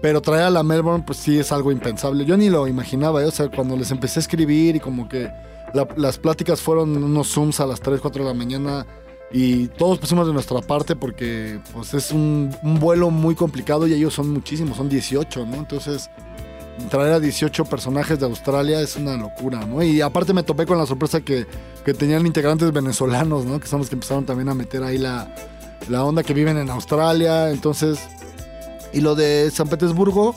Pero traer a la Melbourne, pues sí es algo impensable. Yo ni lo imaginaba, ¿eh? o sea, cuando les empecé a escribir y como que la- las pláticas fueron unos Zooms a las 3, 4 de la mañana y todos pusimos de nuestra parte porque pues es un, un vuelo muy complicado y ellos son muchísimos, son 18, ¿no? Entonces traer a 18 personajes de Australia es una locura, ¿no? Y aparte me topé con la sorpresa que, que tenían integrantes venezolanos, ¿no? Que son los que empezaron también a meter ahí la, la onda que viven en Australia, entonces... Y lo de San Petersburgo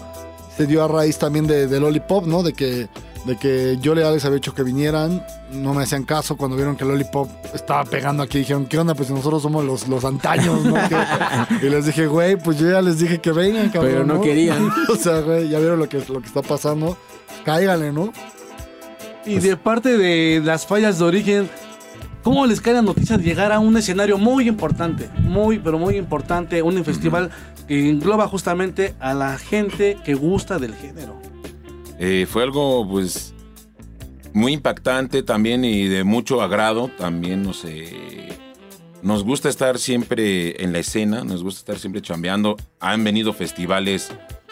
se dio a raíz también de, de Lollipop, ¿no? De que de que yo ya les había dicho que vinieran, no me hacían caso cuando vieron que Lollipop estaba pegando aquí, dijeron, ¿qué onda? Pues nosotros somos los, los antaños, ¿no? Que- y les dije, güey, pues yo ya les dije que vengan, cabrón. Pero no querían. o sea, güey, ya vieron lo que, lo que está pasando, cáigale, ¿no? Y de parte de las fallas de origen, ¿cómo les cae la noticia de llegar a un escenario muy importante? Muy, pero muy importante, un festival engloba justamente a la gente que gusta del género. Eh, fue algo, pues, muy impactante también y de mucho agrado. También, sé, nos gusta estar siempre en la escena, nos gusta estar siempre chambeando. Han venido festivales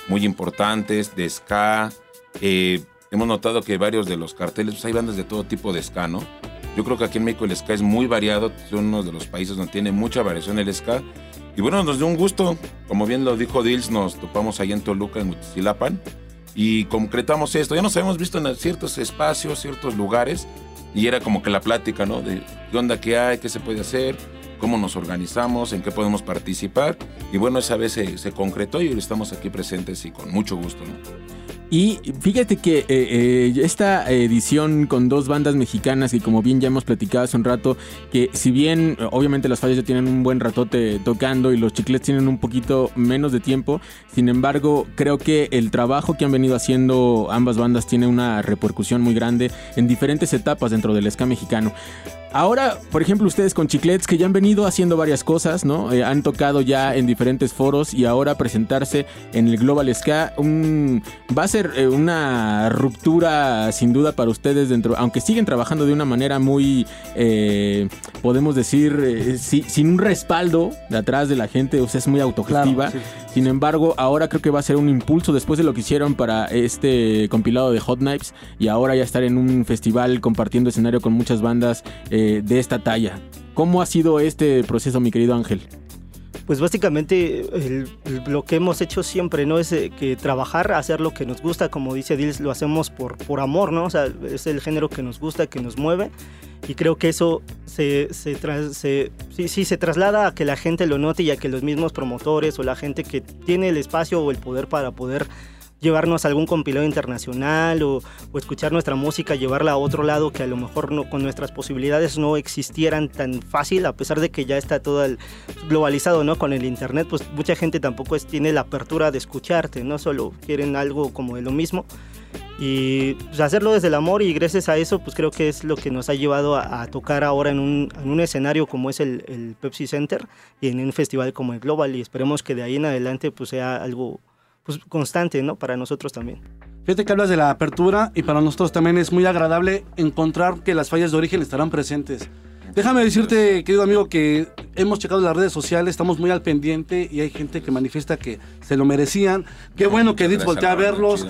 muy importantes de ska. eh, hemos notado que varios de los carteles, pues hay bandas de todo tipo de ska, ¿no? Yo creo que aquí en México el ska es muy variado, son uno de los países donde tiene mucha variación el ska. Y bueno, nos dio un gusto, como bien lo dijo Dils, nos topamos ahí en Toluca, en Huitzilapan, y concretamos esto. Ya nos habíamos visto en ciertos espacios, ciertos lugares, y era como que la plática, ¿no? De qué onda, qué hay, qué se puede hacer, cómo nos organizamos, en qué podemos participar. Y bueno, esa vez se, se concretó y estamos aquí presentes y con mucho gusto, ¿no? Y fíjate que eh, eh, esta edición con dos bandas mexicanas que como bien ya hemos platicado hace un rato, que si bien obviamente las fallas ya tienen un buen ratote tocando y los chiclets tienen un poquito menos de tiempo, sin embargo creo que el trabajo que han venido haciendo ambas bandas tiene una repercusión muy grande en diferentes etapas dentro del ska mexicano. Ahora, por ejemplo, ustedes con Chiclets que ya han venido haciendo varias cosas, ¿no? Eh, han tocado ya en diferentes foros y ahora presentarse en el Global Ska un, va a ser eh, una ruptura sin duda para ustedes dentro, aunque siguen trabajando de una manera muy, eh, podemos decir, si- sin un respaldo de atrás de la gente, o sea, es muy autogestiva. Claro, sí. Sin embargo, ahora creo que va a ser un impulso después de lo que hicieron para este compilado de Hot Knives y ahora ya estar en un festival compartiendo escenario con muchas bandas eh, de esta talla. ¿Cómo ha sido este proceso, mi querido Ángel? Pues básicamente lo que hemos hecho siempre, ¿no? Es eh, que trabajar, hacer lo que nos gusta, como dice Dils, lo hacemos por, por amor, ¿no? O sea, es el género que nos gusta, que nos mueve. Y creo que eso se, se, se- sí, se traslada a que la gente lo note y a que los mismos promotores o la gente que tiene el espacio o el poder para poder llevarnos a algún compilado internacional o, o escuchar nuestra música, llevarla a otro lado que a lo mejor no, con nuestras posibilidades no existieran tan fácil, a pesar de que ya está todo globalizado, ¿no? Con el internet, pues mucha gente tampoco tiene la apertura de escucharte, no solo quieren algo como de lo mismo. Y pues, hacerlo desde el amor y gracias a eso, pues creo que es lo que nos ha llevado a, a tocar ahora en un, en un escenario como es el, el Pepsi Center y en un festival como el Global y esperemos que de ahí en adelante pues sea algo pues, constante, ¿no? Para nosotros también. Fíjate que hablas de la apertura y para nosotros también es muy agradable encontrar que las fallas de origen estarán presentes. Déjame decirte, querido amigo, que hemos checado las redes sociales, estamos muy al pendiente y hay gente que manifiesta que se lo merecían. Qué bueno que Edith voltea a verlos.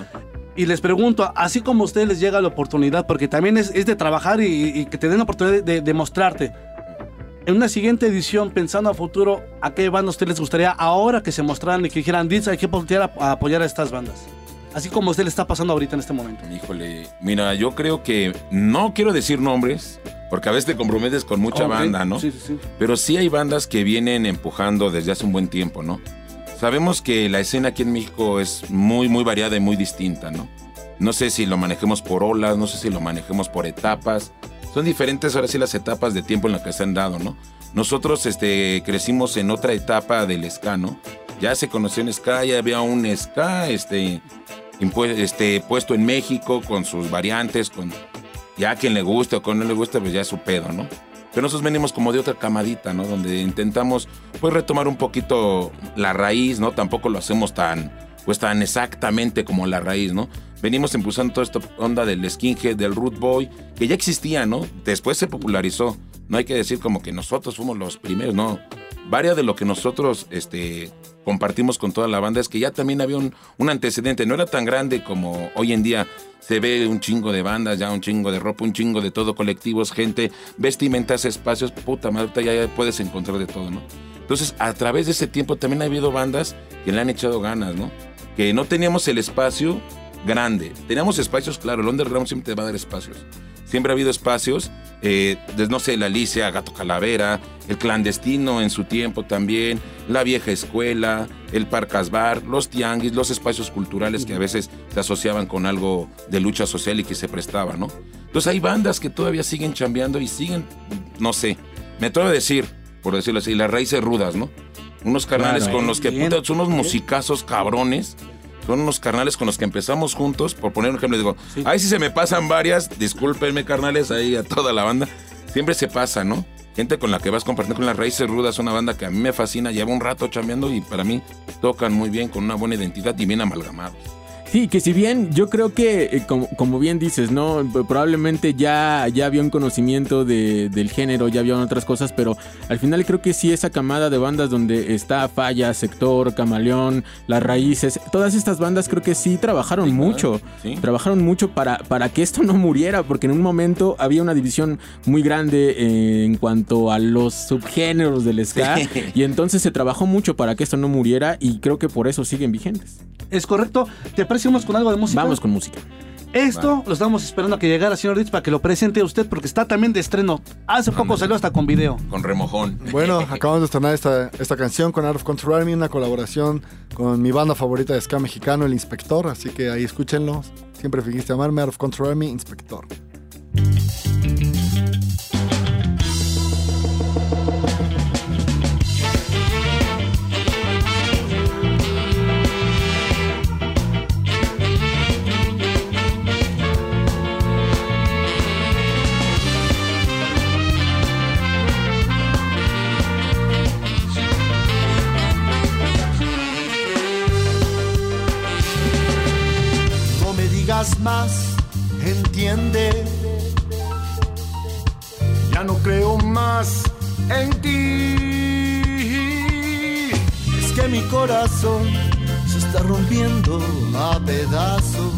Y les pregunto, así como a ustedes les llega la oportunidad, porque también es, es de trabajar y, y que te den la oportunidad de, de mostrarte. En una siguiente edición, pensando a futuro, ¿a qué banda a ustedes les gustaría ahora que se mostraran y que dijeran, Ditz, hay que voltear a, a apoyar a estas bandas? Así como a usted le está pasando ahorita en este momento. Híjole, mira, yo creo que no quiero decir nombres, porque a veces te comprometes con mucha Ok, banda, ¿no? Sí, sí, sí. Pero sí hay bandas que vienen empujando desde hace un buen tiempo, ¿no? Sabemos que la escena aquí en México es muy, muy variada y muy distinta, ¿no? No sé si lo manejemos por olas, no sé si lo manejemos por etapas. Son diferentes ahora sí las etapas de tiempo en las que se han dado, ¿no? Nosotros este, crecimos en otra etapa del ska, ¿no? Ya se conoció en ska, ya había un ska este, este, puesto en México con sus variantes, con ya quien le guste o con no le guste, pues ya es su pedo, ¿no? Pero nosotros venimos como de otra camadita, ¿no? Donde intentamos, pues, retomar un poquito la raíz, ¿no? Tampoco lo hacemos tan, pues, tan exactamente como la raíz, ¿no? Venimos impulsando toda esta onda del skinhead, del root boy, que ya existía, ¿no? Después se popularizó. No hay que decir como que nosotros fuimos los primeros, no. Varia de lo que nosotros, este, compartimos con toda la banda es que ya también había un, antecedente. No era tan grande como hoy en día se ve un chingo de bandas, ya un chingo de ropa, un chingo de todo, colectivos, gente, vestimentas, espacios, puta madre, ya puedes encontrar de todo, ¿no? Entonces, a través de ese tiempo también ha habido bandas que le han echado ganas, ¿no? Que no teníamos el espacio grande. Teníamos espacios, claro, el underground siempre te va a dar espacios. Siempre ha habido espacios, eh, desde, no sé, la Alicia, Gato Calavera, el clandestino en su tiempo también, la vieja escuela, el Parcas Bar, los tianguis, los espacios culturales que a veces se asociaban con algo de lucha social y que se prestaba, ¿no? Entonces hay bandas que todavía siguen chambeando y siguen, no sé, me atrevo a decir, por decirlo así, las raíces rudas, ¿no? Unos carnales Claro, con eh, los que, bien, son unos musicazos cabrones. Son unos carnales con los que empezamos juntos. Por poner un ejemplo, digo, ahí sí se me pasan varias. Discúlpenme, carnales, ahí a toda la banda. Siempre se pasa, ¿no? Gente con la que vas compartiendo con las raíces rudas, una banda que a mí me fascina, lleva un rato chambeando y para mí tocan muy bien, con una buena identidad y bien amalgamados. Sí, que si bien yo creo que, eh, como, como bien dices, ¿no? Probablemente ya, ya había un conocimiento de- del género, ya había otras cosas, pero al final creo que sí esa camada de bandas donde está Falla, Sector, Camaleón, Las Raíces, todas estas bandas creo que sí trabajaron mucho. Trabajaron mucho para, para que esto no muriera, porque en un momento había una división muy grande eh, en cuanto a los subgéneros del ska, Sí. y entonces se trabajó mucho para que esto no muriera, y creo que por eso siguen vigentes. Es correcto. ¿Te parecemos con algo de música? Vamos con música. Esto lo estamos esperando a que llegara, señor Ritz, para que lo presente usted, porque está también de estreno. Hace poco salió hasta con video. Con remojón. Bueno, acabamos de estrenar esta, esta canción con Art of Control Army, una colaboración con mi banda favorita de ska mexicano, El Inspector. Así que ahí escúchenlo. Siempre fingiste amarme, Art of Control Army, Inspector. En ti. Es que mi corazón se está rompiendo a pedazos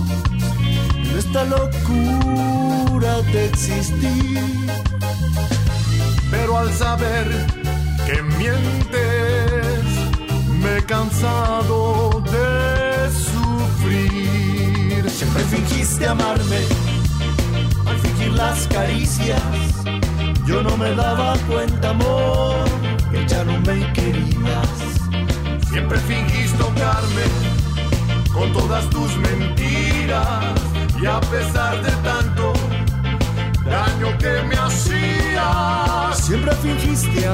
en esta locura de existir. Pero al saber que mientes, me he cansado de sufrir. Siempre fingiste amarme, al fingir las caricias. Yo no me daba cuenta, amor, que ya no me querías. Siempre fingiste tocarme con todas tus mentiras. Y a pesar de tanto daño que me hacías, siempre fingiste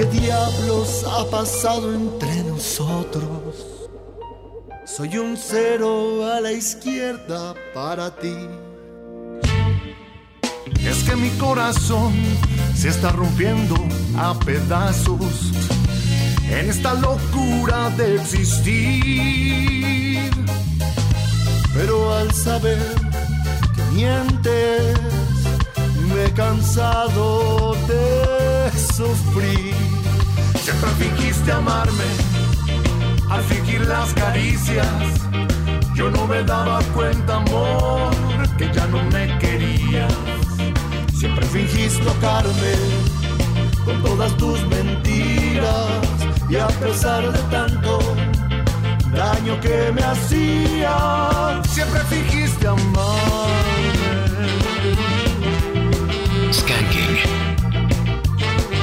¿Qué diablos ha pasado entre nosotros? Soy un cero a la izquierda para ti. Es que mi corazón se está rompiendo a pedazos en esta locura de existir. Pero al saber que mientes, me he cansado de sufrir. Siempre fingiste amarme al fingir las caricias. Yo no me daba cuenta, amor, que ya no me querías. Siempre fingiste tocarme con todas tus mentiras. Y a pesar de tanto daño que me hacía, siempre fingiste amarme. Skanking.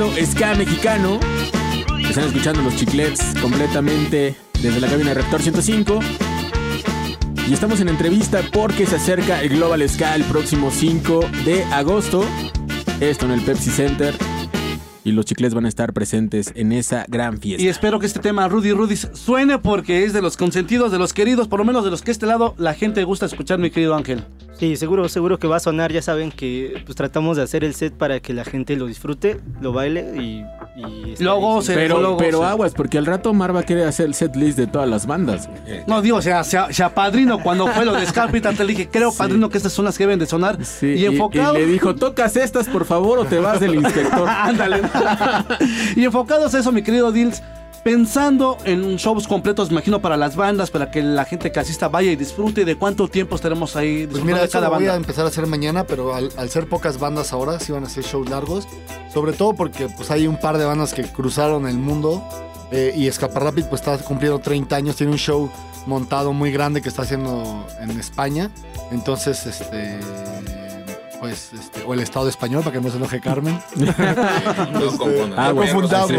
Escuchando Ska Mexicano. Están escuchando los chiclets completamente desde la cabina Rector 105. Y estamos en entrevista porque se acerca el Global Ska el próximo 5 de agosto. Esto en el Pepsi Center. Y los chiclets van a estar presentes en esa gran fiesta. Y espero que este tema Rudy Rudy suene porque es de los consentidos, de los queridos, por lo menos de los que este lado la gente gusta escuchar, mi querido Ángel. Sí, seguro, seguro que va a sonar. Ya saben que pues tratamos de hacer el set para que la gente lo disfrute, lo baile y, y ahí. pero, pero aguas, porque al rato Mar va a querer hacer el set list de todas las bandas. No, digo, o sea, se, se apadrino cuando fue lo de Scarpita, te dije, creo, padrino, que estas son las que deben de sonar. y enfocado. y le dijo, ¿tocas estas, por favor, o te vas del inspector? Ándale. y enfocados a eso, mi querido Dils, pensando en shows completos, imagino, para las bandas, para que la gente que asista vaya y disfrute de cuánto tiempo estaremos ahí Pues mira, de eso cada lo voy banda. a empezar a hacer mañana, pero al, al ser pocas bandas ahora, sí van a ser shows largos. Sobre todo porque pues hay un par de bandas que cruzaron el mundo. eh, y Escaparrápid pues está cumpliendo 30 años, tiene un show montado muy grande que está haciendo en España. Entonces, este... Pues, este, o el Estado español, para que no se enoje Carmen. No Este, confundamos. Sí.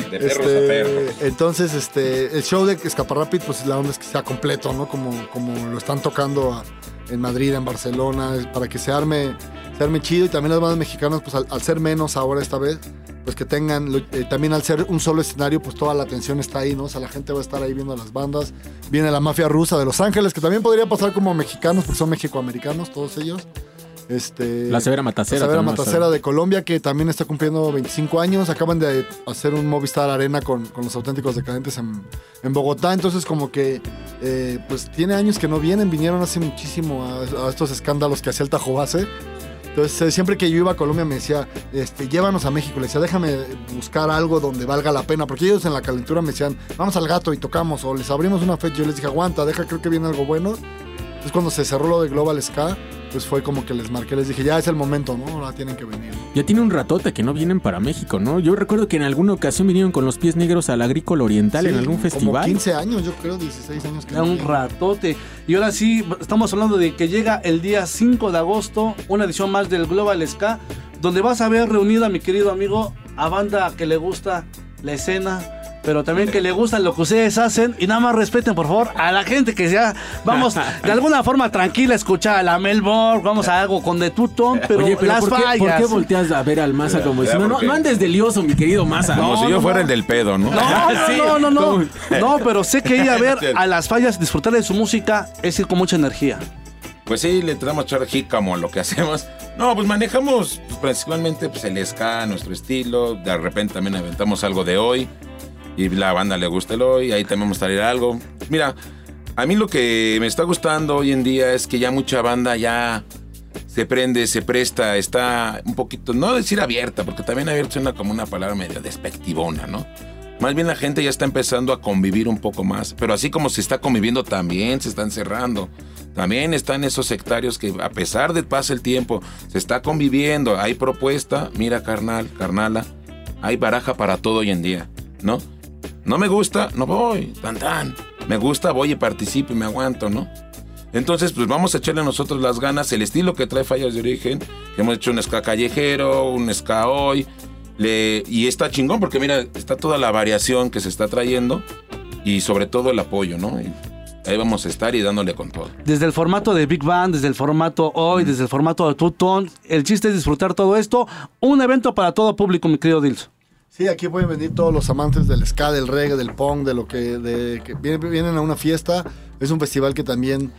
De perros a Este, perros. Entonces, este, el show de Escaparrápid, pues la onda es que sea completo, ¿no? Como, como lo están tocando a- en Madrid, en Barcelona, para que se arme, se arme chido. Y también las bandas mexicanas, pues al, al ser menos ahora esta vez, pues que tengan, eh, también al ser un solo escenario, pues toda la atención está ahí, ¿no? O sea, la gente va a estar ahí viendo las bandas. Viene la mafia rusa de Los Ángeles, que también podría pasar como mexicanos, porque son mexicoamericanos todos ellos. Este, La Severa Matacera La Severa a Matacera de Colombia, que también está cumpliendo 25 años. Acaban de hacer un Movistar Arena con, con los auténticos decadentes en, en Bogotá. Entonces, como que, eh, pues tiene años que no vienen. Vinieron hace muchísimo a, a estos escándalos que hacía el Tajo Base. Entonces, eh, siempre que yo iba a Colombia me decía, este, llévanos a México. Le decía, déjame buscar algo donde valga la pena. Porque ellos en la calentura me decían, vamos al gato y tocamos. O les abrimos una fecha. Yo les dije, aguanta, deja, creo que viene algo bueno. Entonces, cuando se cerró lo de Global Ska, pues fue como que les marqué, les dije, ya es el momento, ¿no? Ahora tienen que venir. ¿no? Ya tiene un ratote que no vienen para México, ¿no? Yo recuerdo que en alguna ocasión vinieron con los pies negros al Agrícola Oriental en algún Como festival. 15 años, yo creo, 16 años que Era un ratote. Y ahora sí, estamos hablando de que llega el día 5 de agosto, una edición más del Global Ska, donde vas a ver reunido a mi querido amigo, a banda que le gusta la escena, pero también que le gusta lo que ustedes hacen. Y nada más respeten, por favor, a la gente que ya vamos de alguna forma tranquila a escuchar a la Melbourne, vamos a algo con The Tutón, pero, Oye, pero las ¿por, qué, fallas. por qué volteas a ver al Maza como diciendo, no, no andes de lioso, mi querido Maza? Como si yo fuera el del pedo, ¿no? No, no, no, no, no. No, pero sé que ir a ver a las fallas, disfrutar de su música, es ir con mucha energía. Pues sí, le tratamos de echar jícamo a lo que hacemos. No, pues manejamos pues, principalmente pues, el ska, nuestro estilo. De repente también aventamos algo de hoy. Y la banda le gusta el hoy. Ahí también vamos a traer algo. Mira, a mí lo que me está gustando hoy en día es que ya mucha banda ya se prende, se presta, está un poquito, no decir abierta, porque también abierta suena como una palabra medio despectivona, ¿no? Más bien la gente ya está empezando a convivir un poco más, pero así como se está conviviendo también se están cerrando. También están esos sectarios que a pesar de pase el tiempo, se está conviviendo, hay propuesta, mira carnal, carnala, hay baraja para todo hoy en día, ¿no? No me gusta, no voy, tan tan. Me gusta, voy y participo y me aguanto, ¿no? Entonces, pues vamos a echarle nosotros las ganas, el estilo que trae Fallas de Origen, que hemos hecho un ska callejero, un ska hoy, le- y está chingón porque mira, está toda la variación que se está trayendo y sobre todo el apoyo, ¿no? Y ahí vamos a estar y dándole con todo. Desde el formato de Big Band, desde el formato hoy, desde el formato de Tutón, el chiste es disfrutar todo esto. Un evento para todo público, mi querido Dils. Sí, aquí pueden venir todos los amantes del ska, del reggae, del punk, de lo que, de, que vienen, vienen a una fiesta. Es un festival que también,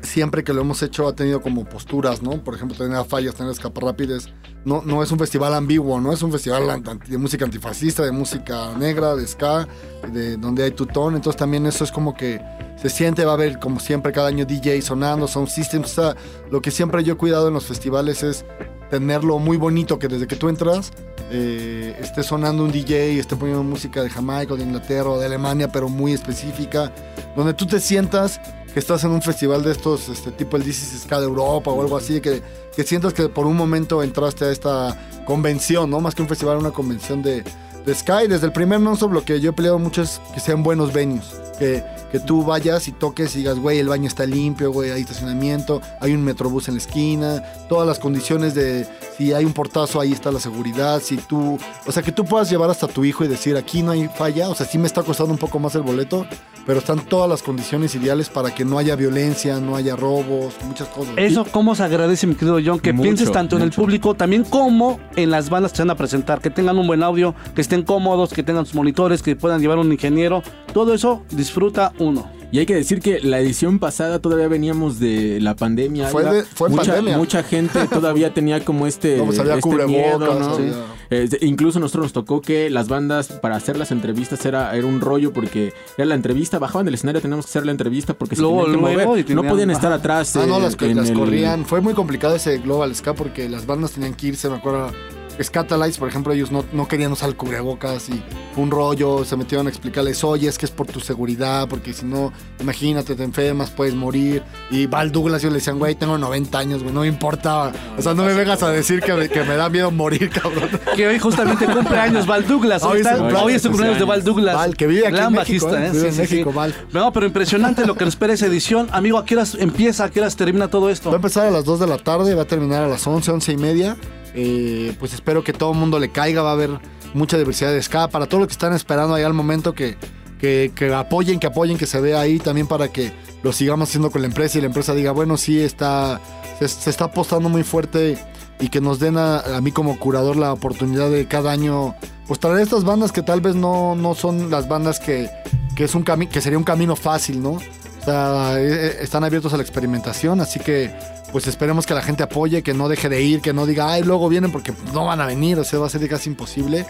siempre que lo hemos hecho, ha tenido como posturas, ¿no? Por ejemplo, tener a fallas, tener escaparrápides. No, no es un festival ambiguo, ¿no? Es un festival de música antifascista, de música negra, de ska, de donde hay tutón. Entonces también eso es como que se siente, va a haber como siempre cada año DJ sonando, sound systems. O sea, lo que siempre yo he cuidado en los festivales es tenerlo muy bonito, que desde que tú entras eh, esté sonando un DJ, esté poniendo música de Jamaica, de Inglaterra o de Alemania, pero muy específica, donde tú te sientas que estás en un festival de estos, este tipo el DC de Europa o algo así, que, que sientas que por un momento entraste a esta convención, ¿no? Más que un festival, una convención de, de Sky. Desde el primer non-stop lo que yo he peleado mucho es que sean buenos venues. Que, que tú vayas y toques y digas, güey, el baño está limpio, güey, hay estacionamiento, hay un metrobús en la esquina, todas las condiciones de si hay un portazo, ahí está la seguridad, si tú, o sea, que tú puedas llevar hasta tu hijo y decir, aquí no hay falla, o sea, sí me está costando un poco más el boleto, pero están todas las condiciones ideales para que no haya violencia, no haya robos, muchas cosas. Eso, ¿cómo se agradece, mi querido John? Que Mucho, pienses tanto en el público, también como en las bandas que se van a presentar, que tengan un buen audio, que estén cómodos, que tengan sus monitores, que puedan llevar un ingeniero. Todo eso disfruta Y hay que decir que la edición pasada todavía veníamos de la pandemia. Fue de- fue mucha, pandemia. mucha gente todavía tenía como este, No, pues había este cubrebocas, miedo, ¿no? había- Eh, incluso a nosotros nos tocó que las bandas para hacer las entrevistas era, era un rollo porque era la entrevista, bajaban del escenario, teníamos que hacer la entrevista porque se Luego, tenían que luego, mover. y tenían- no podían estar atrás. Ah, no, eh, las, en las el- corrían. Fue muy complicado ese Global Ska porque las bandas tenían que irse, me acuerdo. Scatalites, por ejemplo, ellos no, no querían usar el cubrebocas y fue un rollo, se metieron a explicarles, oye, es que es por tu seguridad, porque si no, imagínate, te enfermas, puedes morir. Y Val Douglas, ellos le decían, güey, tengo 90 años, güey, no me importa. O sea, no me vengas a decir que me, que me da miedo morir, cabrón. Que hoy justamente cumple años Val Douglas. Hoy, Hoy está- su hoy es el cumpleaños de Val Douglas. Val, que vive aquí Gran en México, bajista, ¿eh? ¿eh? Vive Sí, en sí, México, sí. Val. No, pero impresionante lo que nos espera esa edición. Amigo, ¿a qué horas empieza? ¿A qué horas termina todo esto? Va a empezar a las 2 de la tarde, va a terminar a las 11, 11 y media. Eh, pues espero que todo el mundo le caiga, va a haber mucha diversidad de ska. Para todos los que están esperando ahí al momento que, que, apoyen, que apoyen, que se vea ahí también para que lo sigamos haciendo con la empresa y la empresa diga, bueno, sí, está, se, está apostando muy fuerte y que nos den a, mí como curador la oportunidad de cada año, pues traer estas bandas que tal vez no, no son las bandas que, que, es un que sería un camino fácil, ¿no? O sea, eh, eh, están abiertos a la experimentación, así que pues esperemos que la gente apoye, que no deje de ir, que no diga, ay, luego vienen porque no van a venir, o sea, va a ser casi imposible.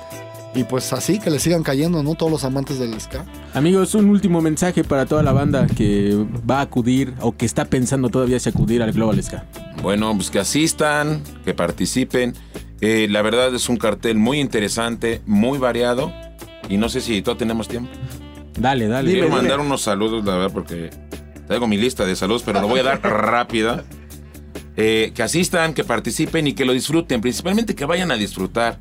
Y pues así, que le sigan cayendo, ¿no? Todos los amantes del ska. Amigos, un último mensaje para toda la banda que va a acudir o que está pensando todavía si acudir al Global Ska. Bueno, pues que asistan, que participen. Eh, la verdad es un cartel muy interesante, muy variado. Y no sé si todos tenemos tiempo. Dale, dale. Quiero Dime, mandar dime. unos saludos, la verdad, porque traigo mi lista de saludos, pero lo voy a dar rápida. Eh, que asistan, que participen y que lo disfruten, principalmente que vayan a disfrutar.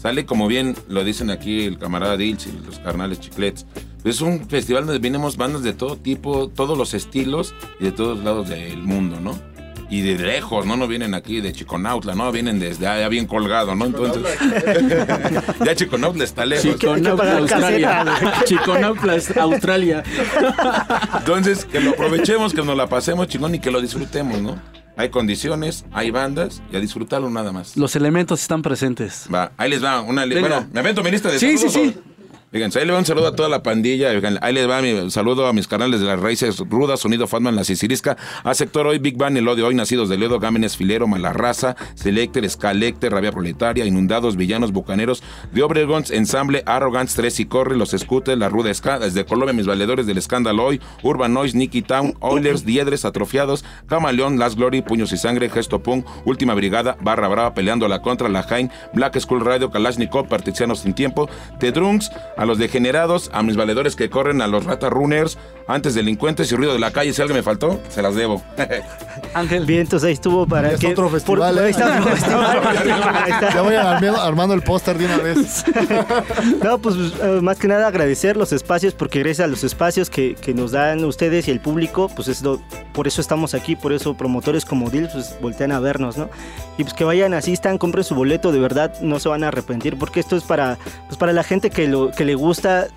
Sale como bien lo dicen aquí el camarada Dilch y los carnales chiclets. Es un festival donde venimos bandas de todo tipo, todos los estilos y de todos lados del mundo, ¿no? Y de lejos, ¿no? No vienen aquí de Chiconautla, ¿no? Vienen desde allá bien colgado, ¿no? Entonces, ya Chiconautla está lejos. Chiconautla, Australia. Chiconautla, Australia. Entonces, que lo aprovechemos, que nos la pasemos chingón y que lo disfrutemos, ¿no? Hay condiciones, hay bandas y a disfrutarlo nada más. Los elementos están presentes. Va, ahí les va una. Bueno, me avento mi lista de Sí, sí, saludos. sí. Ahí le va un saludo a toda la pandilla. Ahí les va mi saludo a mis canales de las raíces rudas, Sonido Fatman, La Sicilisca, a Sector Hoy, Big Bang, El Odio Hoy, Nacidos de Ledo, Gámenes, Filero, Malarraza, Selecter, Escalecter, Rabia Proletaria, Inundados, Villanos, Bucaneros, The Obregons, Ensamble, Arrogance, Tres y Corre, Los Scooters, La Ruda Ska, desde Colombia, mis valedores del escándalo hoy, Urban Noise, Nicky Town, Oilers, Diedres, Atrofiados, Camaleón, Last Glory, Puños y Sangre, Gesto Punk, Última Brigada, Barra Brava, Peleando la Contra, La Jain, Black School Radio, Kalashnikov, Partizianos sin Tiempo, The Drunks, a los degenerados, a mis valedores que corren, a los Rata Runners, antes delincuentes y ruido de la calle, si alguien me faltó, se las debo. Ángel. Bien, entonces ahí estuvo para Es que... otro festival, por- ¿eh? ahí está otro festival. Ya voy armando, armando el póster de una vez. No, pues eh, más que nada agradecer los espacios, porque gracias a los espacios que, que nos dan ustedes y el público, pues es lo- por eso estamos aquí, por eso promotores como Dil pues voltean a vernos, ¿no? Y pues que vayan, asistan, compren su boleto, de verdad no se van a arrepentir, porque esto es para, pues para la gente que, lo, que le gusta,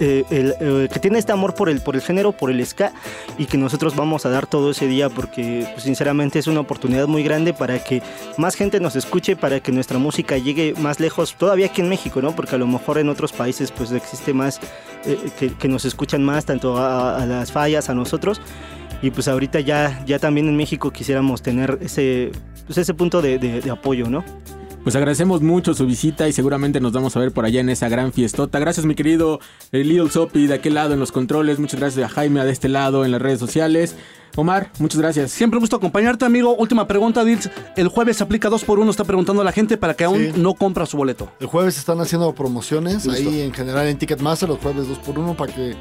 eh, eh, que tiene este amor por el, por el género, por el ska, y que nosotros vamos a dar todo ese día, porque pues, sinceramente es una oportunidad muy grande para que más gente nos escuche, para que nuestra música llegue más lejos, todavía aquí en México, ¿no? Porque a lo mejor en otros países pues existe más, eh, que, nos escuchan más, tanto a, las fallas, a nosotros. Y pues ahorita ya, ya también en México quisiéramos tener ese, pues, ese punto de, de- de apoyo, ¿no? Pues agradecemos mucho su visita y seguramente nos vamos a ver por allá en esa gran fiestota. Gracias mi querido eh, Lil Sopi de aquel lado en los controles. Muchas gracias a Jaime de este lado en las redes sociales. Omar, muchas gracias. Siempre un gusto acompañarte, amigo. Última pregunta, Dils. El jueves se aplica 2 por 1 está preguntando la gente para que aún no compra su boleto. El jueves están haciendo promociones Listo. ahí en general en Ticketmaster, los jueves 2 por 1 para que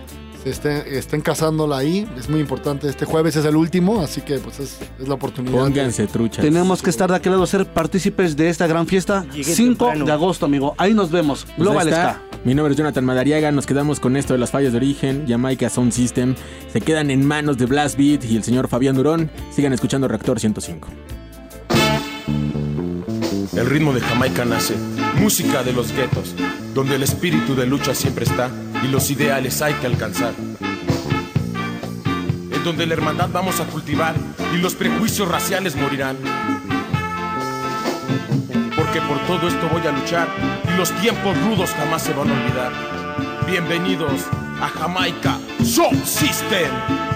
estén, estén cazándola ahí. Es muy importante. Este jueves es el último, así que pues es, es la oportunidad. Pónganse truchas. Tenemos que estar de aquel lado, ser partícipes de esta gran fiesta. Lleguen 5 temprano. de agosto, amigo. Ahí nos vemos. Pues Global está. Ska. Mi nombre es Jonathan Madariaga. Nos quedamos con esto de las fallas de origen. Jamaica Sound System. Se quedan en manos de Blast Beat y el señor Fabián Durón. Sigan escuchando Reactor 105. El ritmo de Jamaica nace, música de los guetos, donde el espíritu de lucha siempre está y los ideales hay que alcanzar. En donde la hermandad vamos a cultivar y los prejuicios raciales morirán. Porque por todo esto voy a luchar y los tiempos rudos jamás se van a olvidar. Bienvenidos a Jamaica Soul System.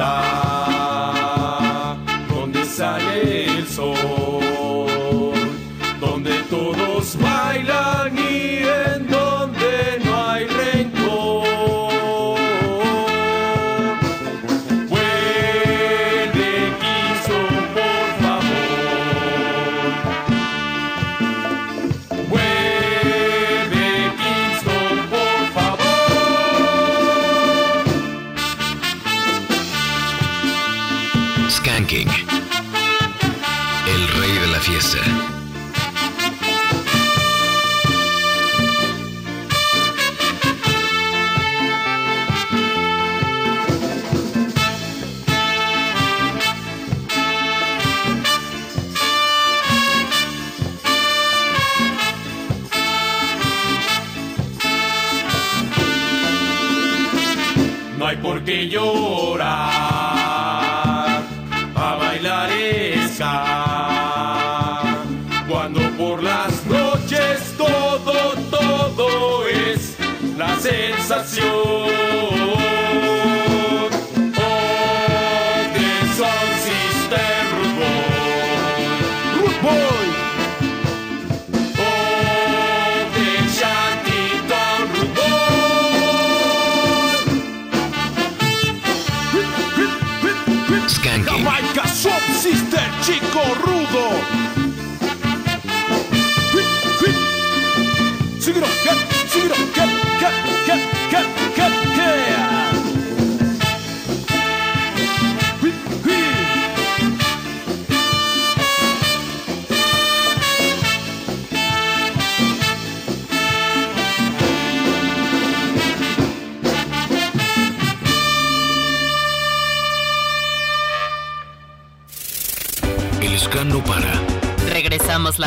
Está hay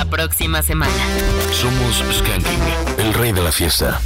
la próxima semana. Somos Skanking, el rey de la fiesta.